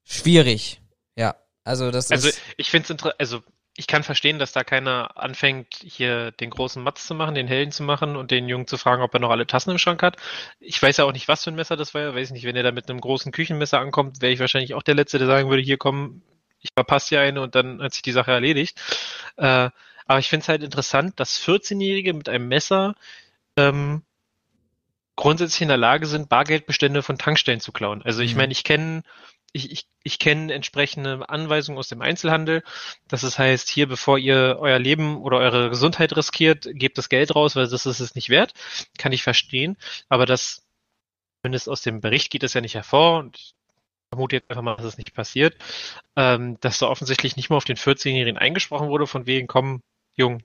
S2: schwierig. Ja, also das
S3: also,
S2: ist.
S3: Also ich finde es also ich kann verstehen, dass da keiner anfängt, hier den großen Matz zu machen, den Helden zu machen und den Jungen zu fragen, ob er noch alle Tassen im Schrank hat. Ich weiß ja auch nicht, was für ein Messer das war. Weiß nicht, wenn er da mit einem großen Küchenmesser ankommt, wäre ich wahrscheinlich auch der Letzte, der sagen würde, hier komm, ich verpasse hier eine und dann hat sich die Sache erledigt. Äh, aber ich finde es halt interessant, dass 14-Jährige mit einem Messer ähm, grundsätzlich in der Lage sind, Bargeldbestände von Tankstellen zu klauen. Also ich mhm. meine, ich kenne ich, ich, ich kenne entsprechende Anweisungen aus dem Einzelhandel. dass es heißt, hier, bevor ihr euer Leben oder eure Gesundheit riskiert, gebt das Geld raus, weil das ist es nicht wert. Kann ich verstehen. Aber das, zumindest aus dem Bericht geht das ja nicht hervor. Und vermute jetzt einfach mal, dass es nicht passiert, ähm, dass da offensichtlich nicht mal auf den 14-Jährigen eingesprochen wurde, von wegen, komm, Jung,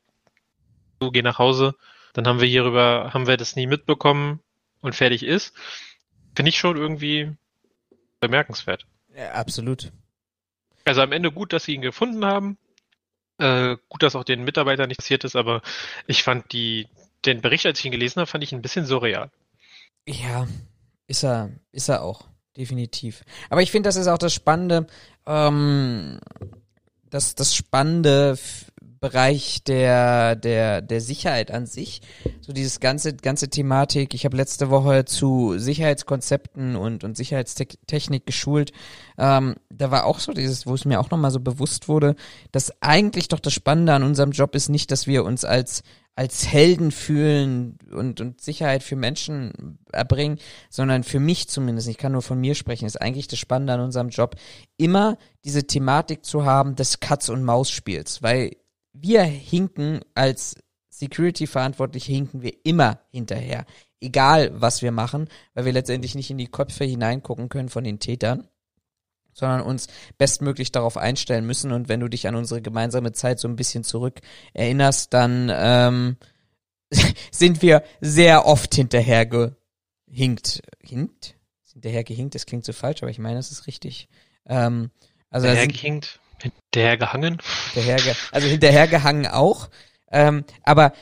S3: du geh nach Hause, dann haben wir hierüber, haben wir das nie mitbekommen und fertig ist. Finde ich schon irgendwie bemerkenswert.
S2: Ja, absolut.
S3: Also am Ende gut, dass sie ihn gefunden haben. Äh, gut, dass auch den Mitarbeitern nicht passiert ist, aber ich fand die, den Bericht, als ich ihn gelesen habe, fand ich ein bisschen surreal.
S2: Ja, ist er, ist er auch definitiv. Aber ich finde, das ist auch das Spannende, ähm, das, das spannende Bereich der, der, der Sicherheit an sich. So dieses ganze, ganze Thematik. Ich habe letzte Woche zu Sicherheitskonzepten und, und Sicherheitstechnik geschult. Ähm, da war auch so dieses, wo es mir auch nochmal so bewusst wurde, dass eigentlich doch das Spannende an unserem Job ist nicht, dass wir uns als als Helden fühlen und, und Sicherheit für Menschen erbringen, sondern für mich zumindest, ich kann nur von mir sprechen, ist eigentlich das Spannende an unserem Job, immer diese Thematik zu haben des Katz- und Maus-Spiels, weil wir hinken als Security-Verantwortliche hinken wir immer hinterher, egal was wir machen, weil wir letztendlich nicht in die Köpfe hineingucken können von den Tätern sondern uns bestmöglich darauf einstellen müssen. Und wenn du dich an unsere gemeinsame Zeit so ein bisschen zurück erinnerst, dann ähm, sind wir sehr oft hinterher gehinkt. Hinkt? Hinterher gehinkt, das klingt so falsch, aber ich meine, das ist richtig. Ähm,
S3: also hinterher gehinkt, hinterher gehangen.
S2: Hinterher, also hinterher gehangen auch. Ähm, aber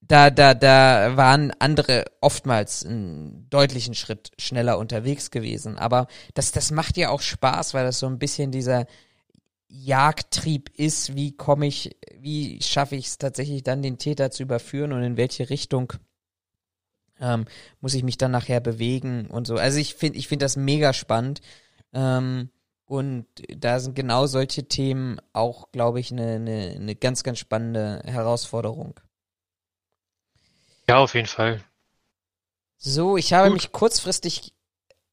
S2: da, da, da waren andere oftmals einen deutlichen Schritt schneller unterwegs gewesen. Aber das, das macht ja auch Spaß, weil das so ein bisschen dieser Jagdtrieb ist. Wie komme ich, wie schaffe ich es tatsächlich dann, den Täter zu überführen und in welche Richtung ähm, muss ich mich dann nachher bewegen und so. Also ich finde, ich finde das mega spannend. Ähm, und da sind genau solche Themen auch, glaube ich, eine, eine, eine ganz, ganz spannende Herausforderung.
S3: Ja, auf jeden Fall.
S2: So, ich habe Gut. mich kurzfristig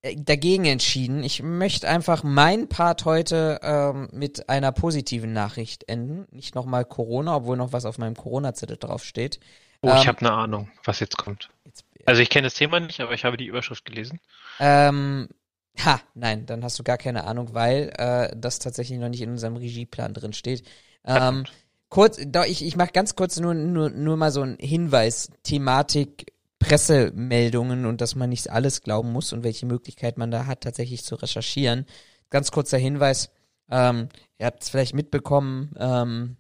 S2: äh, dagegen entschieden. Ich möchte einfach meinen Part heute ähm, mit einer positiven Nachricht enden. Nicht nochmal Corona, obwohl noch was auf meinem Corona-Zettel draufsteht.
S3: Oh, ähm, ich habe eine Ahnung, was jetzt kommt. Jetzt, also ich kenne das Thema nicht, aber ich habe die Überschrift gelesen.
S2: Ähm, ha, nein, dann hast du gar keine Ahnung, weil äh, das tatsächlich noch nicht in unserem Regieplan drin steht. Ähm, kurz, ich, ich mache ganz kurz nur, nur, nur mal so einen Hinweis, Thematik Pressemeldungen und dass man nicht alles glauben muss und welche Möglichkeit man da hat, tatsächlich zu recherchieren. Ganz kurzer Hinweis, ähm, ihr habt es vielleicht mitbekommen, ähm,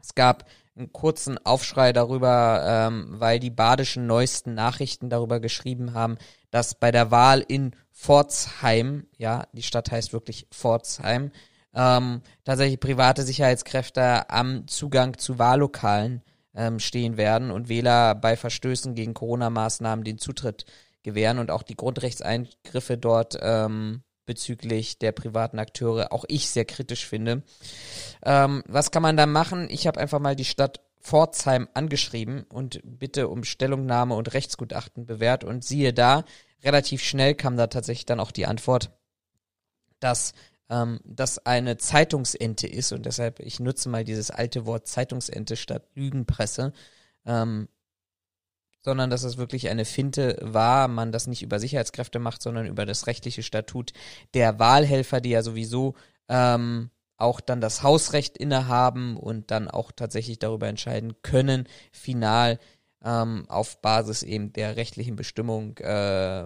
S2: es gab einen kurzen Aufschrei darüber, ähm, weil die badischen neuesten Nachrichten darüber geschrieben haben, dass bei der Wahl in Pforzheim, ja, die Stadt heißt wirklich Pforzheim, ähm, tatsächlich private Sicherheitskräfte am Zugang zu Wahllokalen ähm, stehen werden und Wähler bei Verstößen gegen Corona-Maßnahmen den Zutritt gewähren und auch die Grundrechtseingriffe dort ähm, bezüglich der privaten Akteure auch ich sehr kritisch finde. Ähm, was kann man da machen? Ich habe einfach mal die Stadt Pforzheim angeschrieben und bitte um Stellungnahme und Rechtsgutachten bewährt. Und siehe da, relativ schnell kam da tatsächlich dann auch die Antwort, dass ähm, das eine Zeitungsente ist. Und deshalb, ich nutze mal dieses alte Wort Zeitungsente statt Lügenpresse, ähm, sondern dass es wirklich eine Finte war, man das nicht über Sicherheitskräfte macht, sondern über das rechtliche Statut der Wahlhelfer, die ja sowieso ähm, auch dann das Hausrecht innehaben und dann auch tatsächlich darüber entscheiden können, final ähm, auf Basis eben der rechtlichen Bestimmung, äh,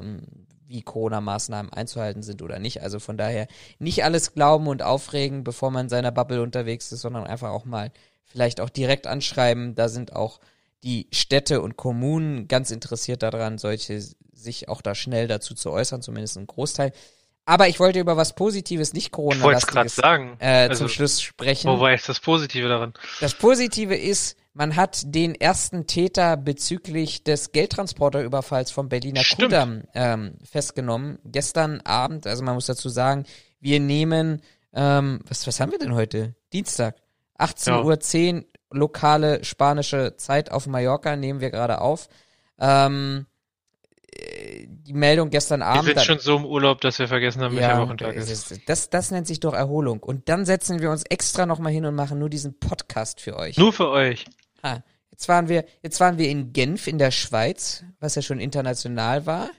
S2: wie Corona-Maßnahmen einzuhalten sind oder nicht. Also von daher nicht alles glauben und aufregen, bevor man in seiner Bubble unterwegs ist, sondern einfach auch mal vielleicht auch direkt anschreiben. Da sind auch die Städte und Kommunen ganz interessiert daran, solche sich auch da schnell dazu zu äußern, zumindest ein Großteil. Aber ich wollte über was Positives, nicht corona
S3: Ich wollte es gerade sagen.
S2: Äh, also, zum Schluss sprechen.
S3: Wo war jetzt das Positive daran?
S2: Das Positive ist, man hat den ersten Täter bezüglich des Geldtransporterüberfalls vom Berliner
S3: Stimmt.
S2: Kudamm ähm, festgenommen. Gestern Abend, also man muss dazu sagen, wir nehmen, ähm, was, was haben wir denn heute? Dienstag. 18.10 Uhr lokale spanische Zeit auf Mallorca nehmen wir gerade auf. Ähm, äh, die Meldung gestern Abend.
S3: Wir sind schon so im Urlaub, dass wir vergessen haben, welcher Wochentag ist.
S2: ist. Das, das nennt sich doch Erholung. Und dann setzen wir uns extra nochmal hin und machen nur diesen Podcast für euch.
S3: Nur für euch.
S2: Ah, jetzt waren wir, jetzt waren wir in Genf in der Schweiz, was ja schon international war.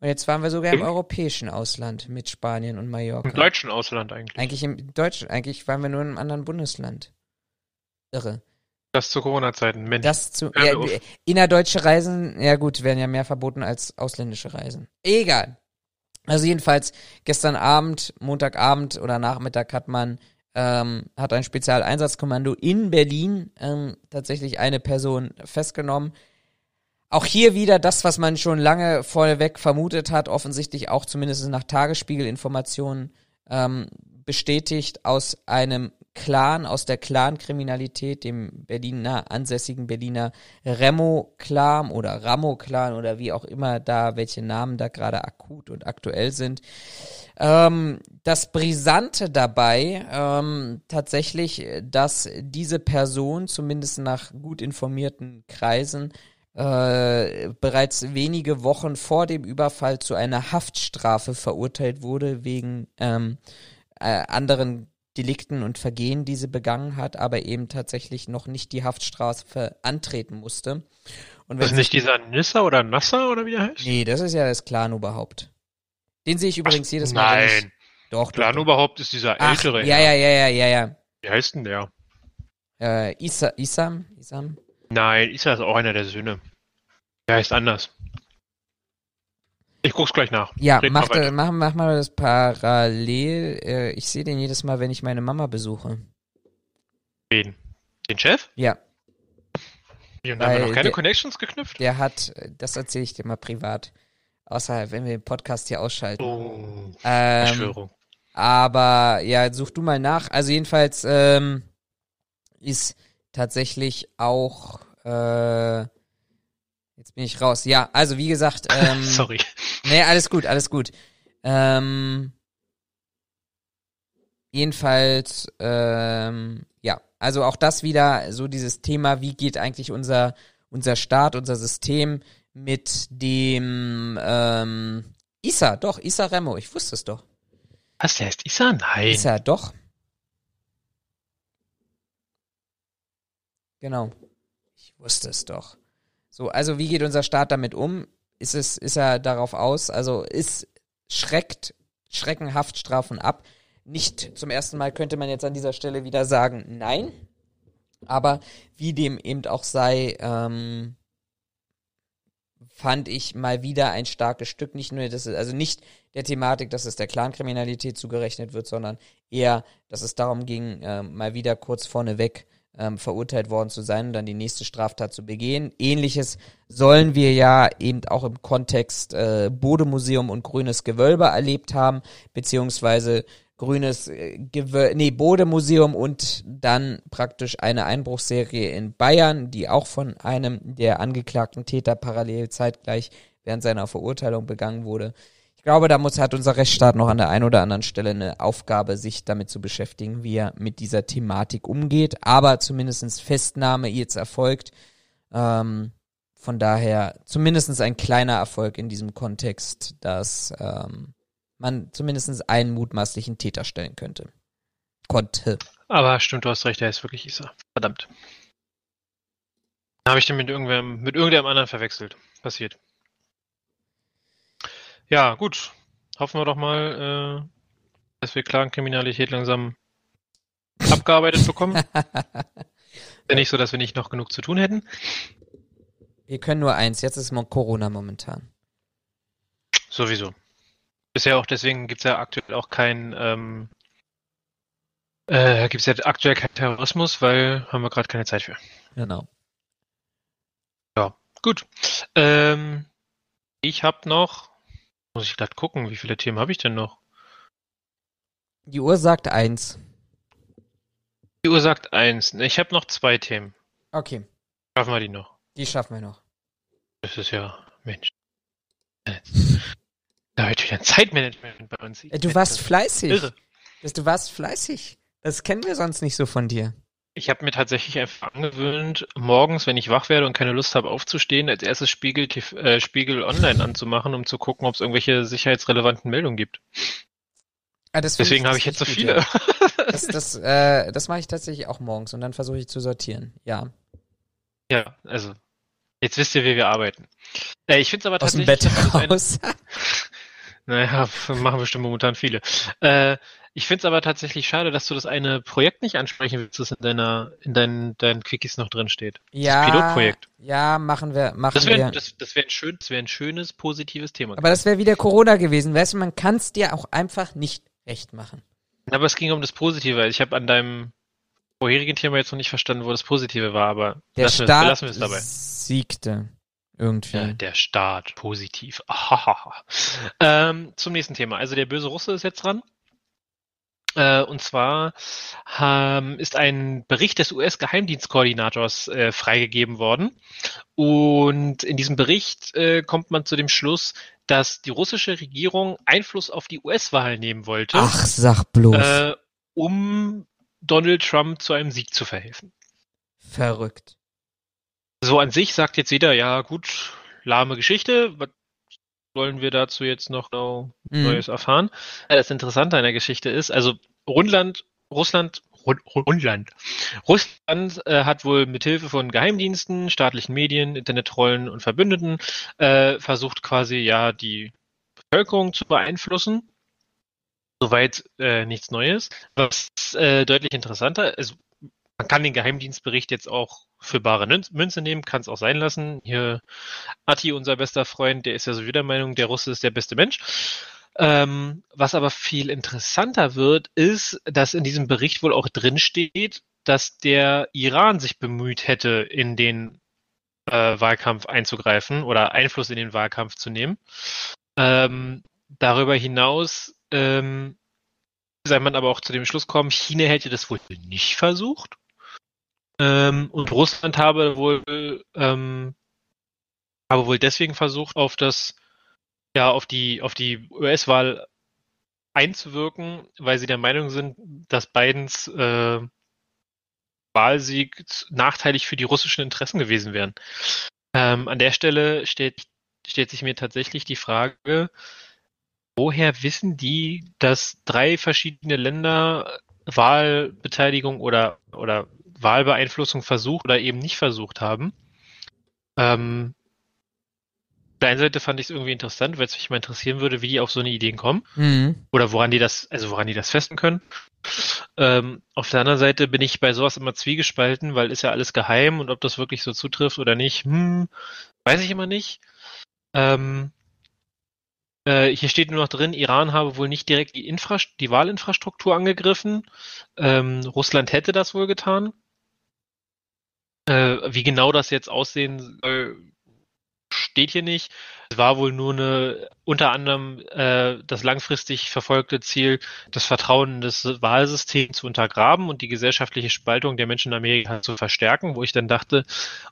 S2: Und jetzt waren wir sogar im
S3: Im-
S2: europäischen Ausland mit Spanien und Mallorca.
S3: Im deutschen Ausland eigentlich.
S2: Eigentlich im Deutschen, eigentlich waren wir nur in einem anderen Bundesland. Irre.
S3: Das zu Corona-Zeiten. Mensch.
S2: Das zu ja, innerdeutsche Reisen, ja gut, werden ja mehr verboten als ausländische Reisen. Egal. Also jedenfalls gestern Abend, Montagabend oder Nachmittag hat man ähm, hat ein Spezialeinsatzkommando in Berlin ähm, tatsächlich eine Person festgenommen. Auch hier wieder das, was man schon lange vorweg vermutet hat, offensichtlich auch zumindest nach Tagesspiegelinformationen ähm, bestätigt aus einem Clan, aus der Clan-Kriminalität, dem Berliner, ansässigen Berliner Remo-Clan oder Ramo-Clan oder wie auch immer da, welche Namen da gerade akut und aktuell sind. Ähm, das Brisante dabei ähm, tatsächlich, dass diese Person, zumindest nach gut informierten Kreisen, äh, bereits wenige Wochen vor dem Überfall zu einer Haftstrafe verurteilt wurde wegen ähm, äh, anderen Delikten und Vergehen, die sie begangen hat, aber eben tatsächlich noch nicht die Haftstrafe antreten musste. Und
S3: das ist
S2: wenn
S3: nicht dieser Nissa oder Nasser oder wie der heißt?
S2: Nee, das ist ja das Clan-Oberhaupt. Den sehe ich übrigens jedes Mal. wenn ich-
S3: Nein.
S2: Doch,
S3: überhaupt ist dieser
S2: Ach,
S3: ältere.
S2: ja, ja, ja, ja, ja, ja.
S3: Wie heißt denn der?
S2: Äh, Isa, Isam, Isam.
S3: Nein, Isa ist auch einer der Söhne. Der heißt anders. Ich guck's gleich nach.
S2: Ja,
S3: Red mal
S2: mach, mach, mach mal das parallel. Äh, ich sehe den jedes Mal, wenn ich meine Mama besuche.
S3: Wen? Den Chef?
S2: Ja,
S3: Wie, und da haben wir noch keine
S2: der-
S3: Connections geknüpft?
S2: der hat, das erzähle ich dir mal privat. Außerhalb, wenn wir den Podcast hier ausschalten.
S3: Oh,
S2: ähm,
S3: Verschwörung.
S2: aber ja, such du mal nach. Also jedenfalls ähm, ist tatsächlich auch äh, jetzt bin ich raus. Ja, also wie gesagt, ähm,
S3: Sorry.
S2: Nee, alles gut, alles gut. Ähm, jedenfalls, ähm, ja, also auch das wieder so dieses Thema, wie geht eigentlich unser, unser Staat, unser System mit dem ähm, Issa, doch, Issa Remo, ich wusste es doch.
S3: Was, der heißt Isa? Nein.
S2: Issa, doch. Genau. Ich wusste es doch. So, also wie geht unser Staat damit um? Ist es, ist er darauf aus? Also ist schreckt, schrecken Haftstrafen ab? Nicht zum ersten Mal könnte man jetzt an dieser Stelle wieder sagen, nein. Aber wie dem eben auch sei, ähm, fand ich mal wieder ein starkes Stück. Nicht nur, dass es, also nicht der Thematik, dass es der Clankriminalität zugerechnet wird, sondern eher, dass es darum ging, ähm, mal wieder kurz vorneweg ähm, verurteilt worden zu sein und dann die nächste Straftat zu begehen. Ähnliches sollen wir ja eben auch im Kontext äh, Bodemuseum und Grünes Gewölbe erlebt haben, beziehungsweise grünes äh, Gewö nee, Bodemuseum und dann praktisch eine Einbruchsserie in Bayern, die auch von einem der angeklagten Täter parallel zeitgleich während seiner Verurteilung begangen wurde. Ich glaube, da muss, hat unser Rechtsstaat noch an der einen oder anderen Stelle eine Aufgabe, sich damit zu beschäftigen, wie er mit dieser Thematik umgeht. Aber zumindestens Festnahme jetzt erfolgt. Ähm, von daher zumindestens ein kleiner Erfolg in diesem Kontext, dass ähm, man zumindestens einen mutmaßlichen Täter stellen könnte. Konnte.
S3: Aber stimmt, du hast recht, er ist wirklich Isa. Verdammt. Habe ich den mit irgendwem, mit irgendeinem anderen verwechselt. Passiert. Ja, gut. Hoffen wir doch mal, äh, dass wir Klagenkriminalität langsam abgearbeitet bekommen. Wäre nicht so, dass wir nicht noch genug zu tun hätten.
S2: Wir können nur eins, jetzt ist Corona momentan.
S3: Sowieso. Bisher auch, deswegen gibt es ja aktuell auch kein, ähm, äh, gibt es ja aktuell keinen Terrorismus, weil haben wir gerade keine Zeit für.
S2: Genau.
S3: Ja, gut. Ähm, ich habe noch, muss ich gerade gucken, wie viele Themen habe ich denn noch?
S2: Die Uhr sagt eins.
S3: Die Uhr sagt eins. Ich habe noch zwei Themen.
S2: Okay.
S3: Schaffen wir die noch?
S2: Die schaffen wir noch.
S3: Das ist ja, Mensch. Da wird wieder ein Zeitmanagement bei uns.
S2: Äh, du warst fleißig. Irre. Du warst fleißig. Das kennen wir sonst nicht so von dir.
S3: Ich habe mir tatsächlich einfach angewöhnt, morgens, wenn ich wach werde und keine Lust habe aufzustehen, als erstes Spiegel, äh, Spiegel Online anzumachen, um zu gucken, ob es irgendwelche sicherheitsrelevanten Meldungen gibt. Ah, Deswegen habe ich jetzt so viele.
S2: Ja. Das, das, äh, das mache ich tatsächlich auch morgens und dann versuche ich zu sortieren. Ja.
S3: Ja, also jetzt wisst ihr, wie wir arbeiten. Äh, ich finde es aber
S2: Aus
S3: tatsächlich.
S2: Aus dem Bett raus.
S3: Eine... naja, machen bestimmt momentan viele. Äh, ich finde es aber tatsächlich schade, dass du das eine Projekt nicht ansprechen willst, das in deiner, in deinen, deinen Quickies noch drin steht.
S2: Ja. Das Pilotprojekt. Ja, machen wir, machen
S3: das wär,
S2: wir.
S3: Das, das wäre ein schön, das wäre ein schönes, positives Thema.
S2: Aber das wäre wieder Corona gewesen, weißt du, man kann es dir auch einfach nicht recht machen.
S3: Aber es ging um das Positive. Ich habe an deinem vorherigen Thema jetzt noch nicht verstanden, wo das Positive war, aber
S2: der lassen, Staat wir es dabei. siegte. Irgendwie. Ja,
S3: der Staat, positiv. ähm, zum nächsten Thema. Also der böse Russe ist jetzt dran. Äh, und zwar ähm, ist ein Bericht des US-Geheimdienstkoordinators äh, freigegeben worden. Und in diesem Bericht äh, kommt man zu dem Schluss, dass die russische Regierung Einfluss auf die US-Wahl nehmen wollte.
S2: Ach, sag bloß. Äh,
S3: um Donald Trump zu einem Sieg zu verhelfen.
S2: Verrückt.
S3: So an sich sagt jetzt jeder, ja gut, lahme Geschichte, wollen wir dazu jetzt noch mhm. Neues erfahren? Das Interessante an der Geschichte ist, also Rundland, Russland, Rundland. Russland äh, hat wohl mithilfe von Geheimdiensten, staatlichen Medien, Internetrollen und Verbündeten äh, versucht quasi ja die Bevölkerung zu beeinflussen. Soweit äh, nichts Neues. Was äh, deutlich interessanter, also man kann den Geheimdienstbericht jetzt auch für bare Münze nehmen, kann es auch sein lassen. Hier Ati, unser bester Freund, der ist ja so wieder Meinung, der Russe ist der beste Mensch. Ähm, was aber viel interessanter wird, ist, dass in diesem Bericht wohl auch drin steht, dass der Iran sich bemüht hätte, in den äh, Wahlkampf einzugreifen oder Einfluss in den Wahlkampf zu nehmen. Ähm, darüber hinaus ähm, sei man aber auch zu dem Schluss kommen, China hätte das wohl nicht versucht. Ähm, und Russland habe wohl, ähm, habe wohl deswegen versucht, auf das, ja, auf die, auf die US-Wahl einzuwirken, weil sie der Meinung sind, dass Bidens äh, Wahlsieg nachteilig für die russischen Interessen gewesen wären. Ähm, an der Stelle stellt, stellt sich mir tatsächlich die Frage, woher wissen die, dass drei verschiedene Länder Wahlbeteiligung oder, oder Wahlbeeinflussung versucht oder eben nicht versucht haben. Ähm, auf der einen Seite fand ich es irgendwie interessant, weil es mich mal interessieren würde, wie die auf so eine Ideen kommen. Mhm. Oder woran die das, also woran die das festen können. Ähm, auf der anderen Seite bin ich bei sowas immer zwiegespalten, weil ist ja alles geheim und ob das wirklich so zutrifft oder nicht, hm, weiß ich immer nicht. Ähm, äh, hier steht nur noch drin, Iran habe wohl nicht direkt die, Infrast die Wahlinfrastruktur angegriffen. Ähm, Russland hätte das wohl getan. Äh, wie genau das jetzt aussehen soll, steht hier nicht. Es war wohl nur eine, unter anderem äh, das langfristig verfolgte Ziel, das Vertrauen in das Wahlsystem zu untergraben und die gesellschaftliche Spaltung der Menschen in Amerika zu verstärken, wo ich dann dachte,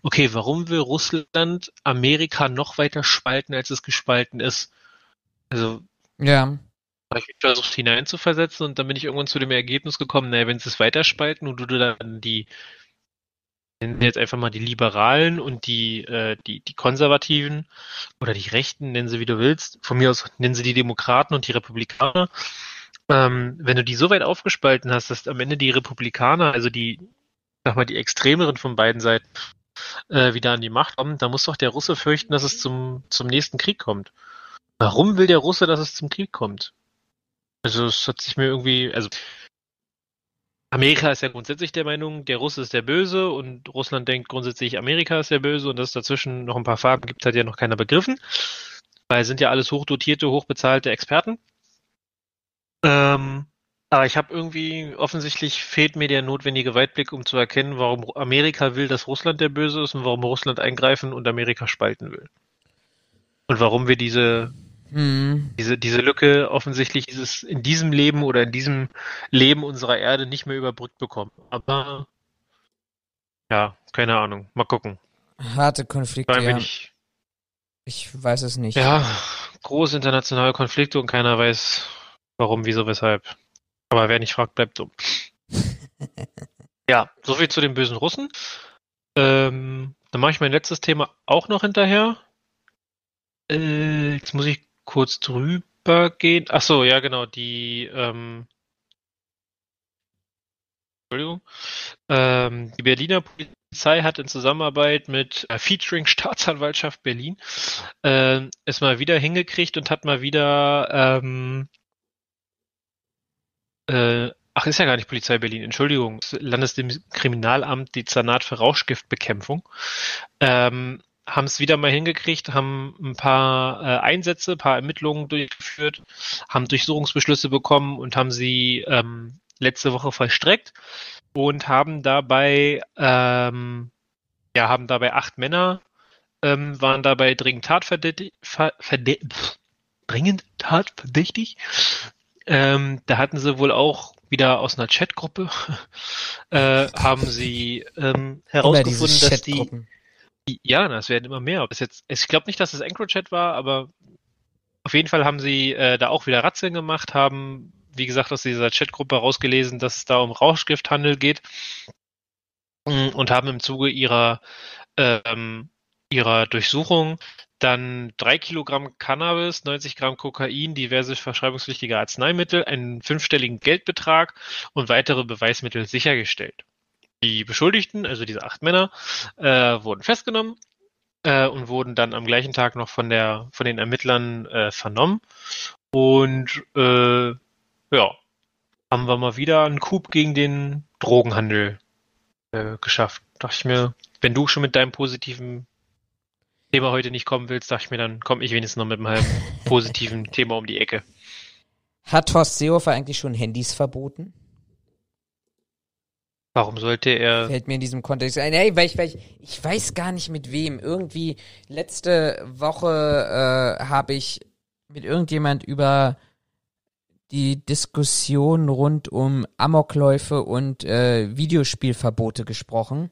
S3: okay, warum will Russland Amerika noch weiter spalten, als es gespalten ist? Also
S2: Ja.
S3: ich versucht hineinzuversetzen und dann bin ich irgendwann zu dem Ergebnis gekommen, naja, wenn sie es weiterspalten und du dann die nennen wir jetzt einfach mal die Liberalen und die, äh, die, die Konservativen oder die Rechten, nennen sie wie du willst. Von mir aus nennen sie die Demokraten und die Republikaner. Ähm, wenn du die so weit aufgespalten hast, dass am Ende die Republikaner, also die, sag mal, die extremeren von beiden Seiten, äh, wieder an die Macht kommen, dann muss doch der Russe fürchten, dass es zum, zum nächsten Krieg kommt. Warum will der Russe, dass es zum Krieg kommt? Also es hat sich mir irgendwie, also Amerika ist ja grundsätzlich der Meinung, der Russe ist der Böse und Russland denkt grundsätzlich, Amerika ist der Böse und dass es dazwischen noch ein paar Farben gibt, hat ja noch keiner begriffen. Weil es sind ja alles hochdotierte, hochbezahlte Experten. Ähm, aber ich habe irgendwie, offensichtlich fehlt mir der notwendige Weitblick, um zu erkennen, warum Amerika will, dass Russland der Böse ist und warum Russland eingreifen und Amerika spalten will. Und warum wir diese
S2: Hm.
S3: diese, diese Lücke offensichtlich dieses in diesem Leben oder in diesem Leben unserer Erde nicht mehr überbrückt bekommen. Aber ja, keine Ahnung. Mal gucken.
S2: Harte Konflikte, ja.
S3: ich,
S2: Ich weiß es nicht.
S3: ja, große internationale Konflikte und keiner weiß, warum, wieso, weshalb. Aber wer nicht fragt, bleibt dumm. ja, soviel zu den bösen Russen. Ähm, dann mache ich mein letztes Thema auch noch hinterher. Äh, jetzt muss ich kurz drüber gehen. Ach so, ja genau, die ähm, Entschuldigung. Ähm, die Berliner Polizei hat in Zusammenarbeit mit äh, Featuring Staatsanwaltschaft Berlin äh, es mal wieder hingekriegt und hat mal wieder ähm, äh, ach, ist ja gar nicht Polizei Berlin, Entschuldigung, Landeskriminalamt, Dezernat für Rauschgiftbekämpfung. Ähm, haben es wieder mal hingekriegt, haben ein paar äh, Einsätze, ein paar Ermittlungen durchgeführt, haben Durchsuchungsbeschlüsse bekommen und haben sie ähm, letzte Woche vollstreckt und haben dabei ähm, ja haben dabei acht Männer ähm, waren dabei dringend tatverdächtig, ver, verde, pff, dringend tatverdächtig. Ähm, da hatten sie wohl auch wieder aus einer Chatgruppe äh, haben sie ähm, herausgefunden, dass die- Ja, na, es werden immer mehr. Ob es jetzt, ich glaube nicht, dass es EncroChat war, aber auf jeden Fall haben sie äh, da auch wieder Ratzeln gemacht, haben, wie gesagt, aus dieser Chatgruppe rausgelesen, dass es da um Rauschgifthandel geht Mm, und haben im Zuge ihrer ähm, ihrer Durchsuchung dann drei Kilogramm Cannabis, 90 Gramm Kokain, diverse verschreibungspflichtige Arzneimittel, einen fünfstelligen Geldbetrag und weitere Beweismittel sichergestellt. Die Beschuldigten, also diese acht Männer, äh, wurden festgenommen äh, und wurden dann am gleichen Tag noch von der von den Ermittlern äh, vernommen. Und äh, ja, haben wir mal wieder einen Coup gegen den Drogenhandel äh, geschafft. Dachte ich mir, wenn du schon mit deinem positiven Thema heute nicht kommen willst, dachte ich mir, dann komme ich wenigstens noch mit meinem positiven Thema um die Ecke.
S2: Hat Horst Seehofer eigentlich schon Handys verboten?
S3: Warum sollte er
S2: Fällt mir in diesem Kontext ein. Hey, weil ich, weil ich, ich weiß gar nicht mit wem. Irgendwie letzte Woche äh, habe ich mit irgendjemand über die Diskussion rund um Amokläufe und äh, Videospielverbote gesprochen.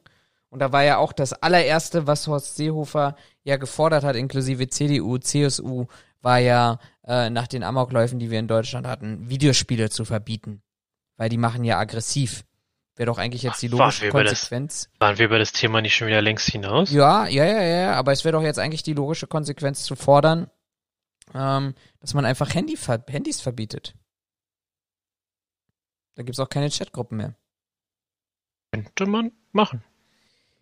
S2: Und da war ja auch das allererste, was Horst Seehofer ja gefordert hat, inklusive CDU, CSU, war ja äh, nach den Amokläufen, die wir in Deutschland hatten, Videospiele zu verbieten. Weil die machen ja aggressiv. Wäre doch eigentlich jetzt die
S3: Ach, waren
S2: logische
S3: über das-
S2: Konsequenz.
S3: waren wir über das Thema nicht schon wieder längst hinaus?
S2: Ja, ja, ja, ja, aber es wäre doch jetzt eigentlich die logische Konsequenz zu fordern, ähm, dass man einfach Handy Handys verbietet. Da gibt's auch keine Chatgruppen mehr.
S3: Könnte man machen.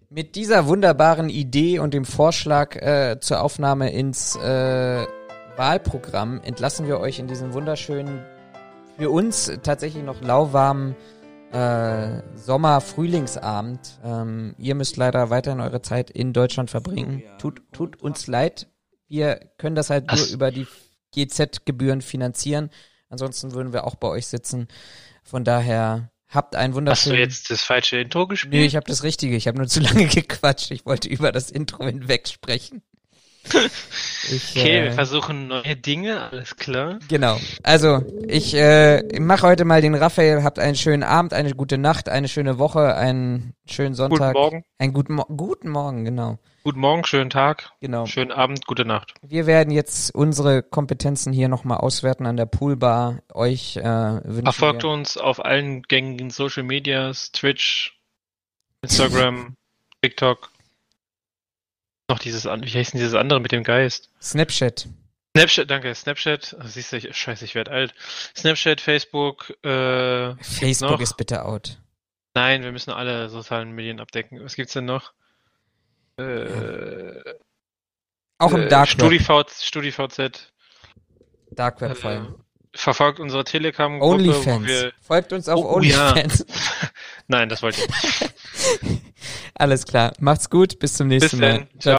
S2: Mit dieser wunderbaren Idee und dem Vorschlag äh, zur Aufnahme ins äh, Wahlprogramm entlassen wir euch in diesen wunderschönen, für uns tatsächlich noch lauwarmen äh, Sommer-Frühlingsabend. Ähm, ihr müsst leider weiterhin eure Zeit in Deutschland verbringen. Tut, tut uns leid. Wir können das halt nur über die GZ-Gebühren finanzieren. Ansonsten würden wir auch bei euch sitzen. Von daher habt einen
S3: Hast du
S2: wunderschönen.
S3: jetzt das falsche Intro gespielt?
S2: Nee, ich habe das Richtige. Ich habe nur zu lange gequatscht. Ich wollte über das Intro hinweg sprechen. Ich,
S3: Okay,
S2: äh,
S3: wir versuchen neue Dinge, alles klar.
S2: Genau. Also, ich äh, mache heute mal den Raphael. Habt einen schönen Abend, eine gute Nacht, eine schöne Woche, einen schönen Sonntag.
S3: Guten Morgen.
S2: Einen guten, Mo guten Morgen, genau.
S3: Guten Morgen, schönen Tag,
S2: Genau.
S3: schönen Abend, gute Nacht.
S2: Wir werden jetzt unsere Kompetenzen hier nochmal auswerten an der Poolbar. Euch äh, wünschen
S3: Verfolgt
S2: wir.
S3: uns auf allen gängigen Social Medias, Twitch, Instagram, TikTok. Noch dieses, wie heißt denn dieses andere mit dem Geist?
S2: Snapchat.
S3: Snapchat, danke, Snapchat. Ach, siehst du, ich, scheiße, ich werde alt. Snapchat, Facebook, äh,
S2: Facebook ist bitte out.
S3: nein, wir müssen alle sozialen Medien abdecken. Was gibt's denn noch? Äh,
S2: Auch im
S3: äh,
S2: Dark Web.
S3: StudiVZ.
S2: Dark Web
S3: Äh,
S2: vor allem.
S3: verfolgt unsere Telegram-Gruppe, wo
S2: OnlyFans. Folgt uns auf
S3: Oh, oh ja.
S2: OnlyFans.
S3: Nein, das wollte ich nicht.
S2: Alles klar. Macht's gut. Bis zum nächsten
S3: Bis
S2: Mal. Ciao.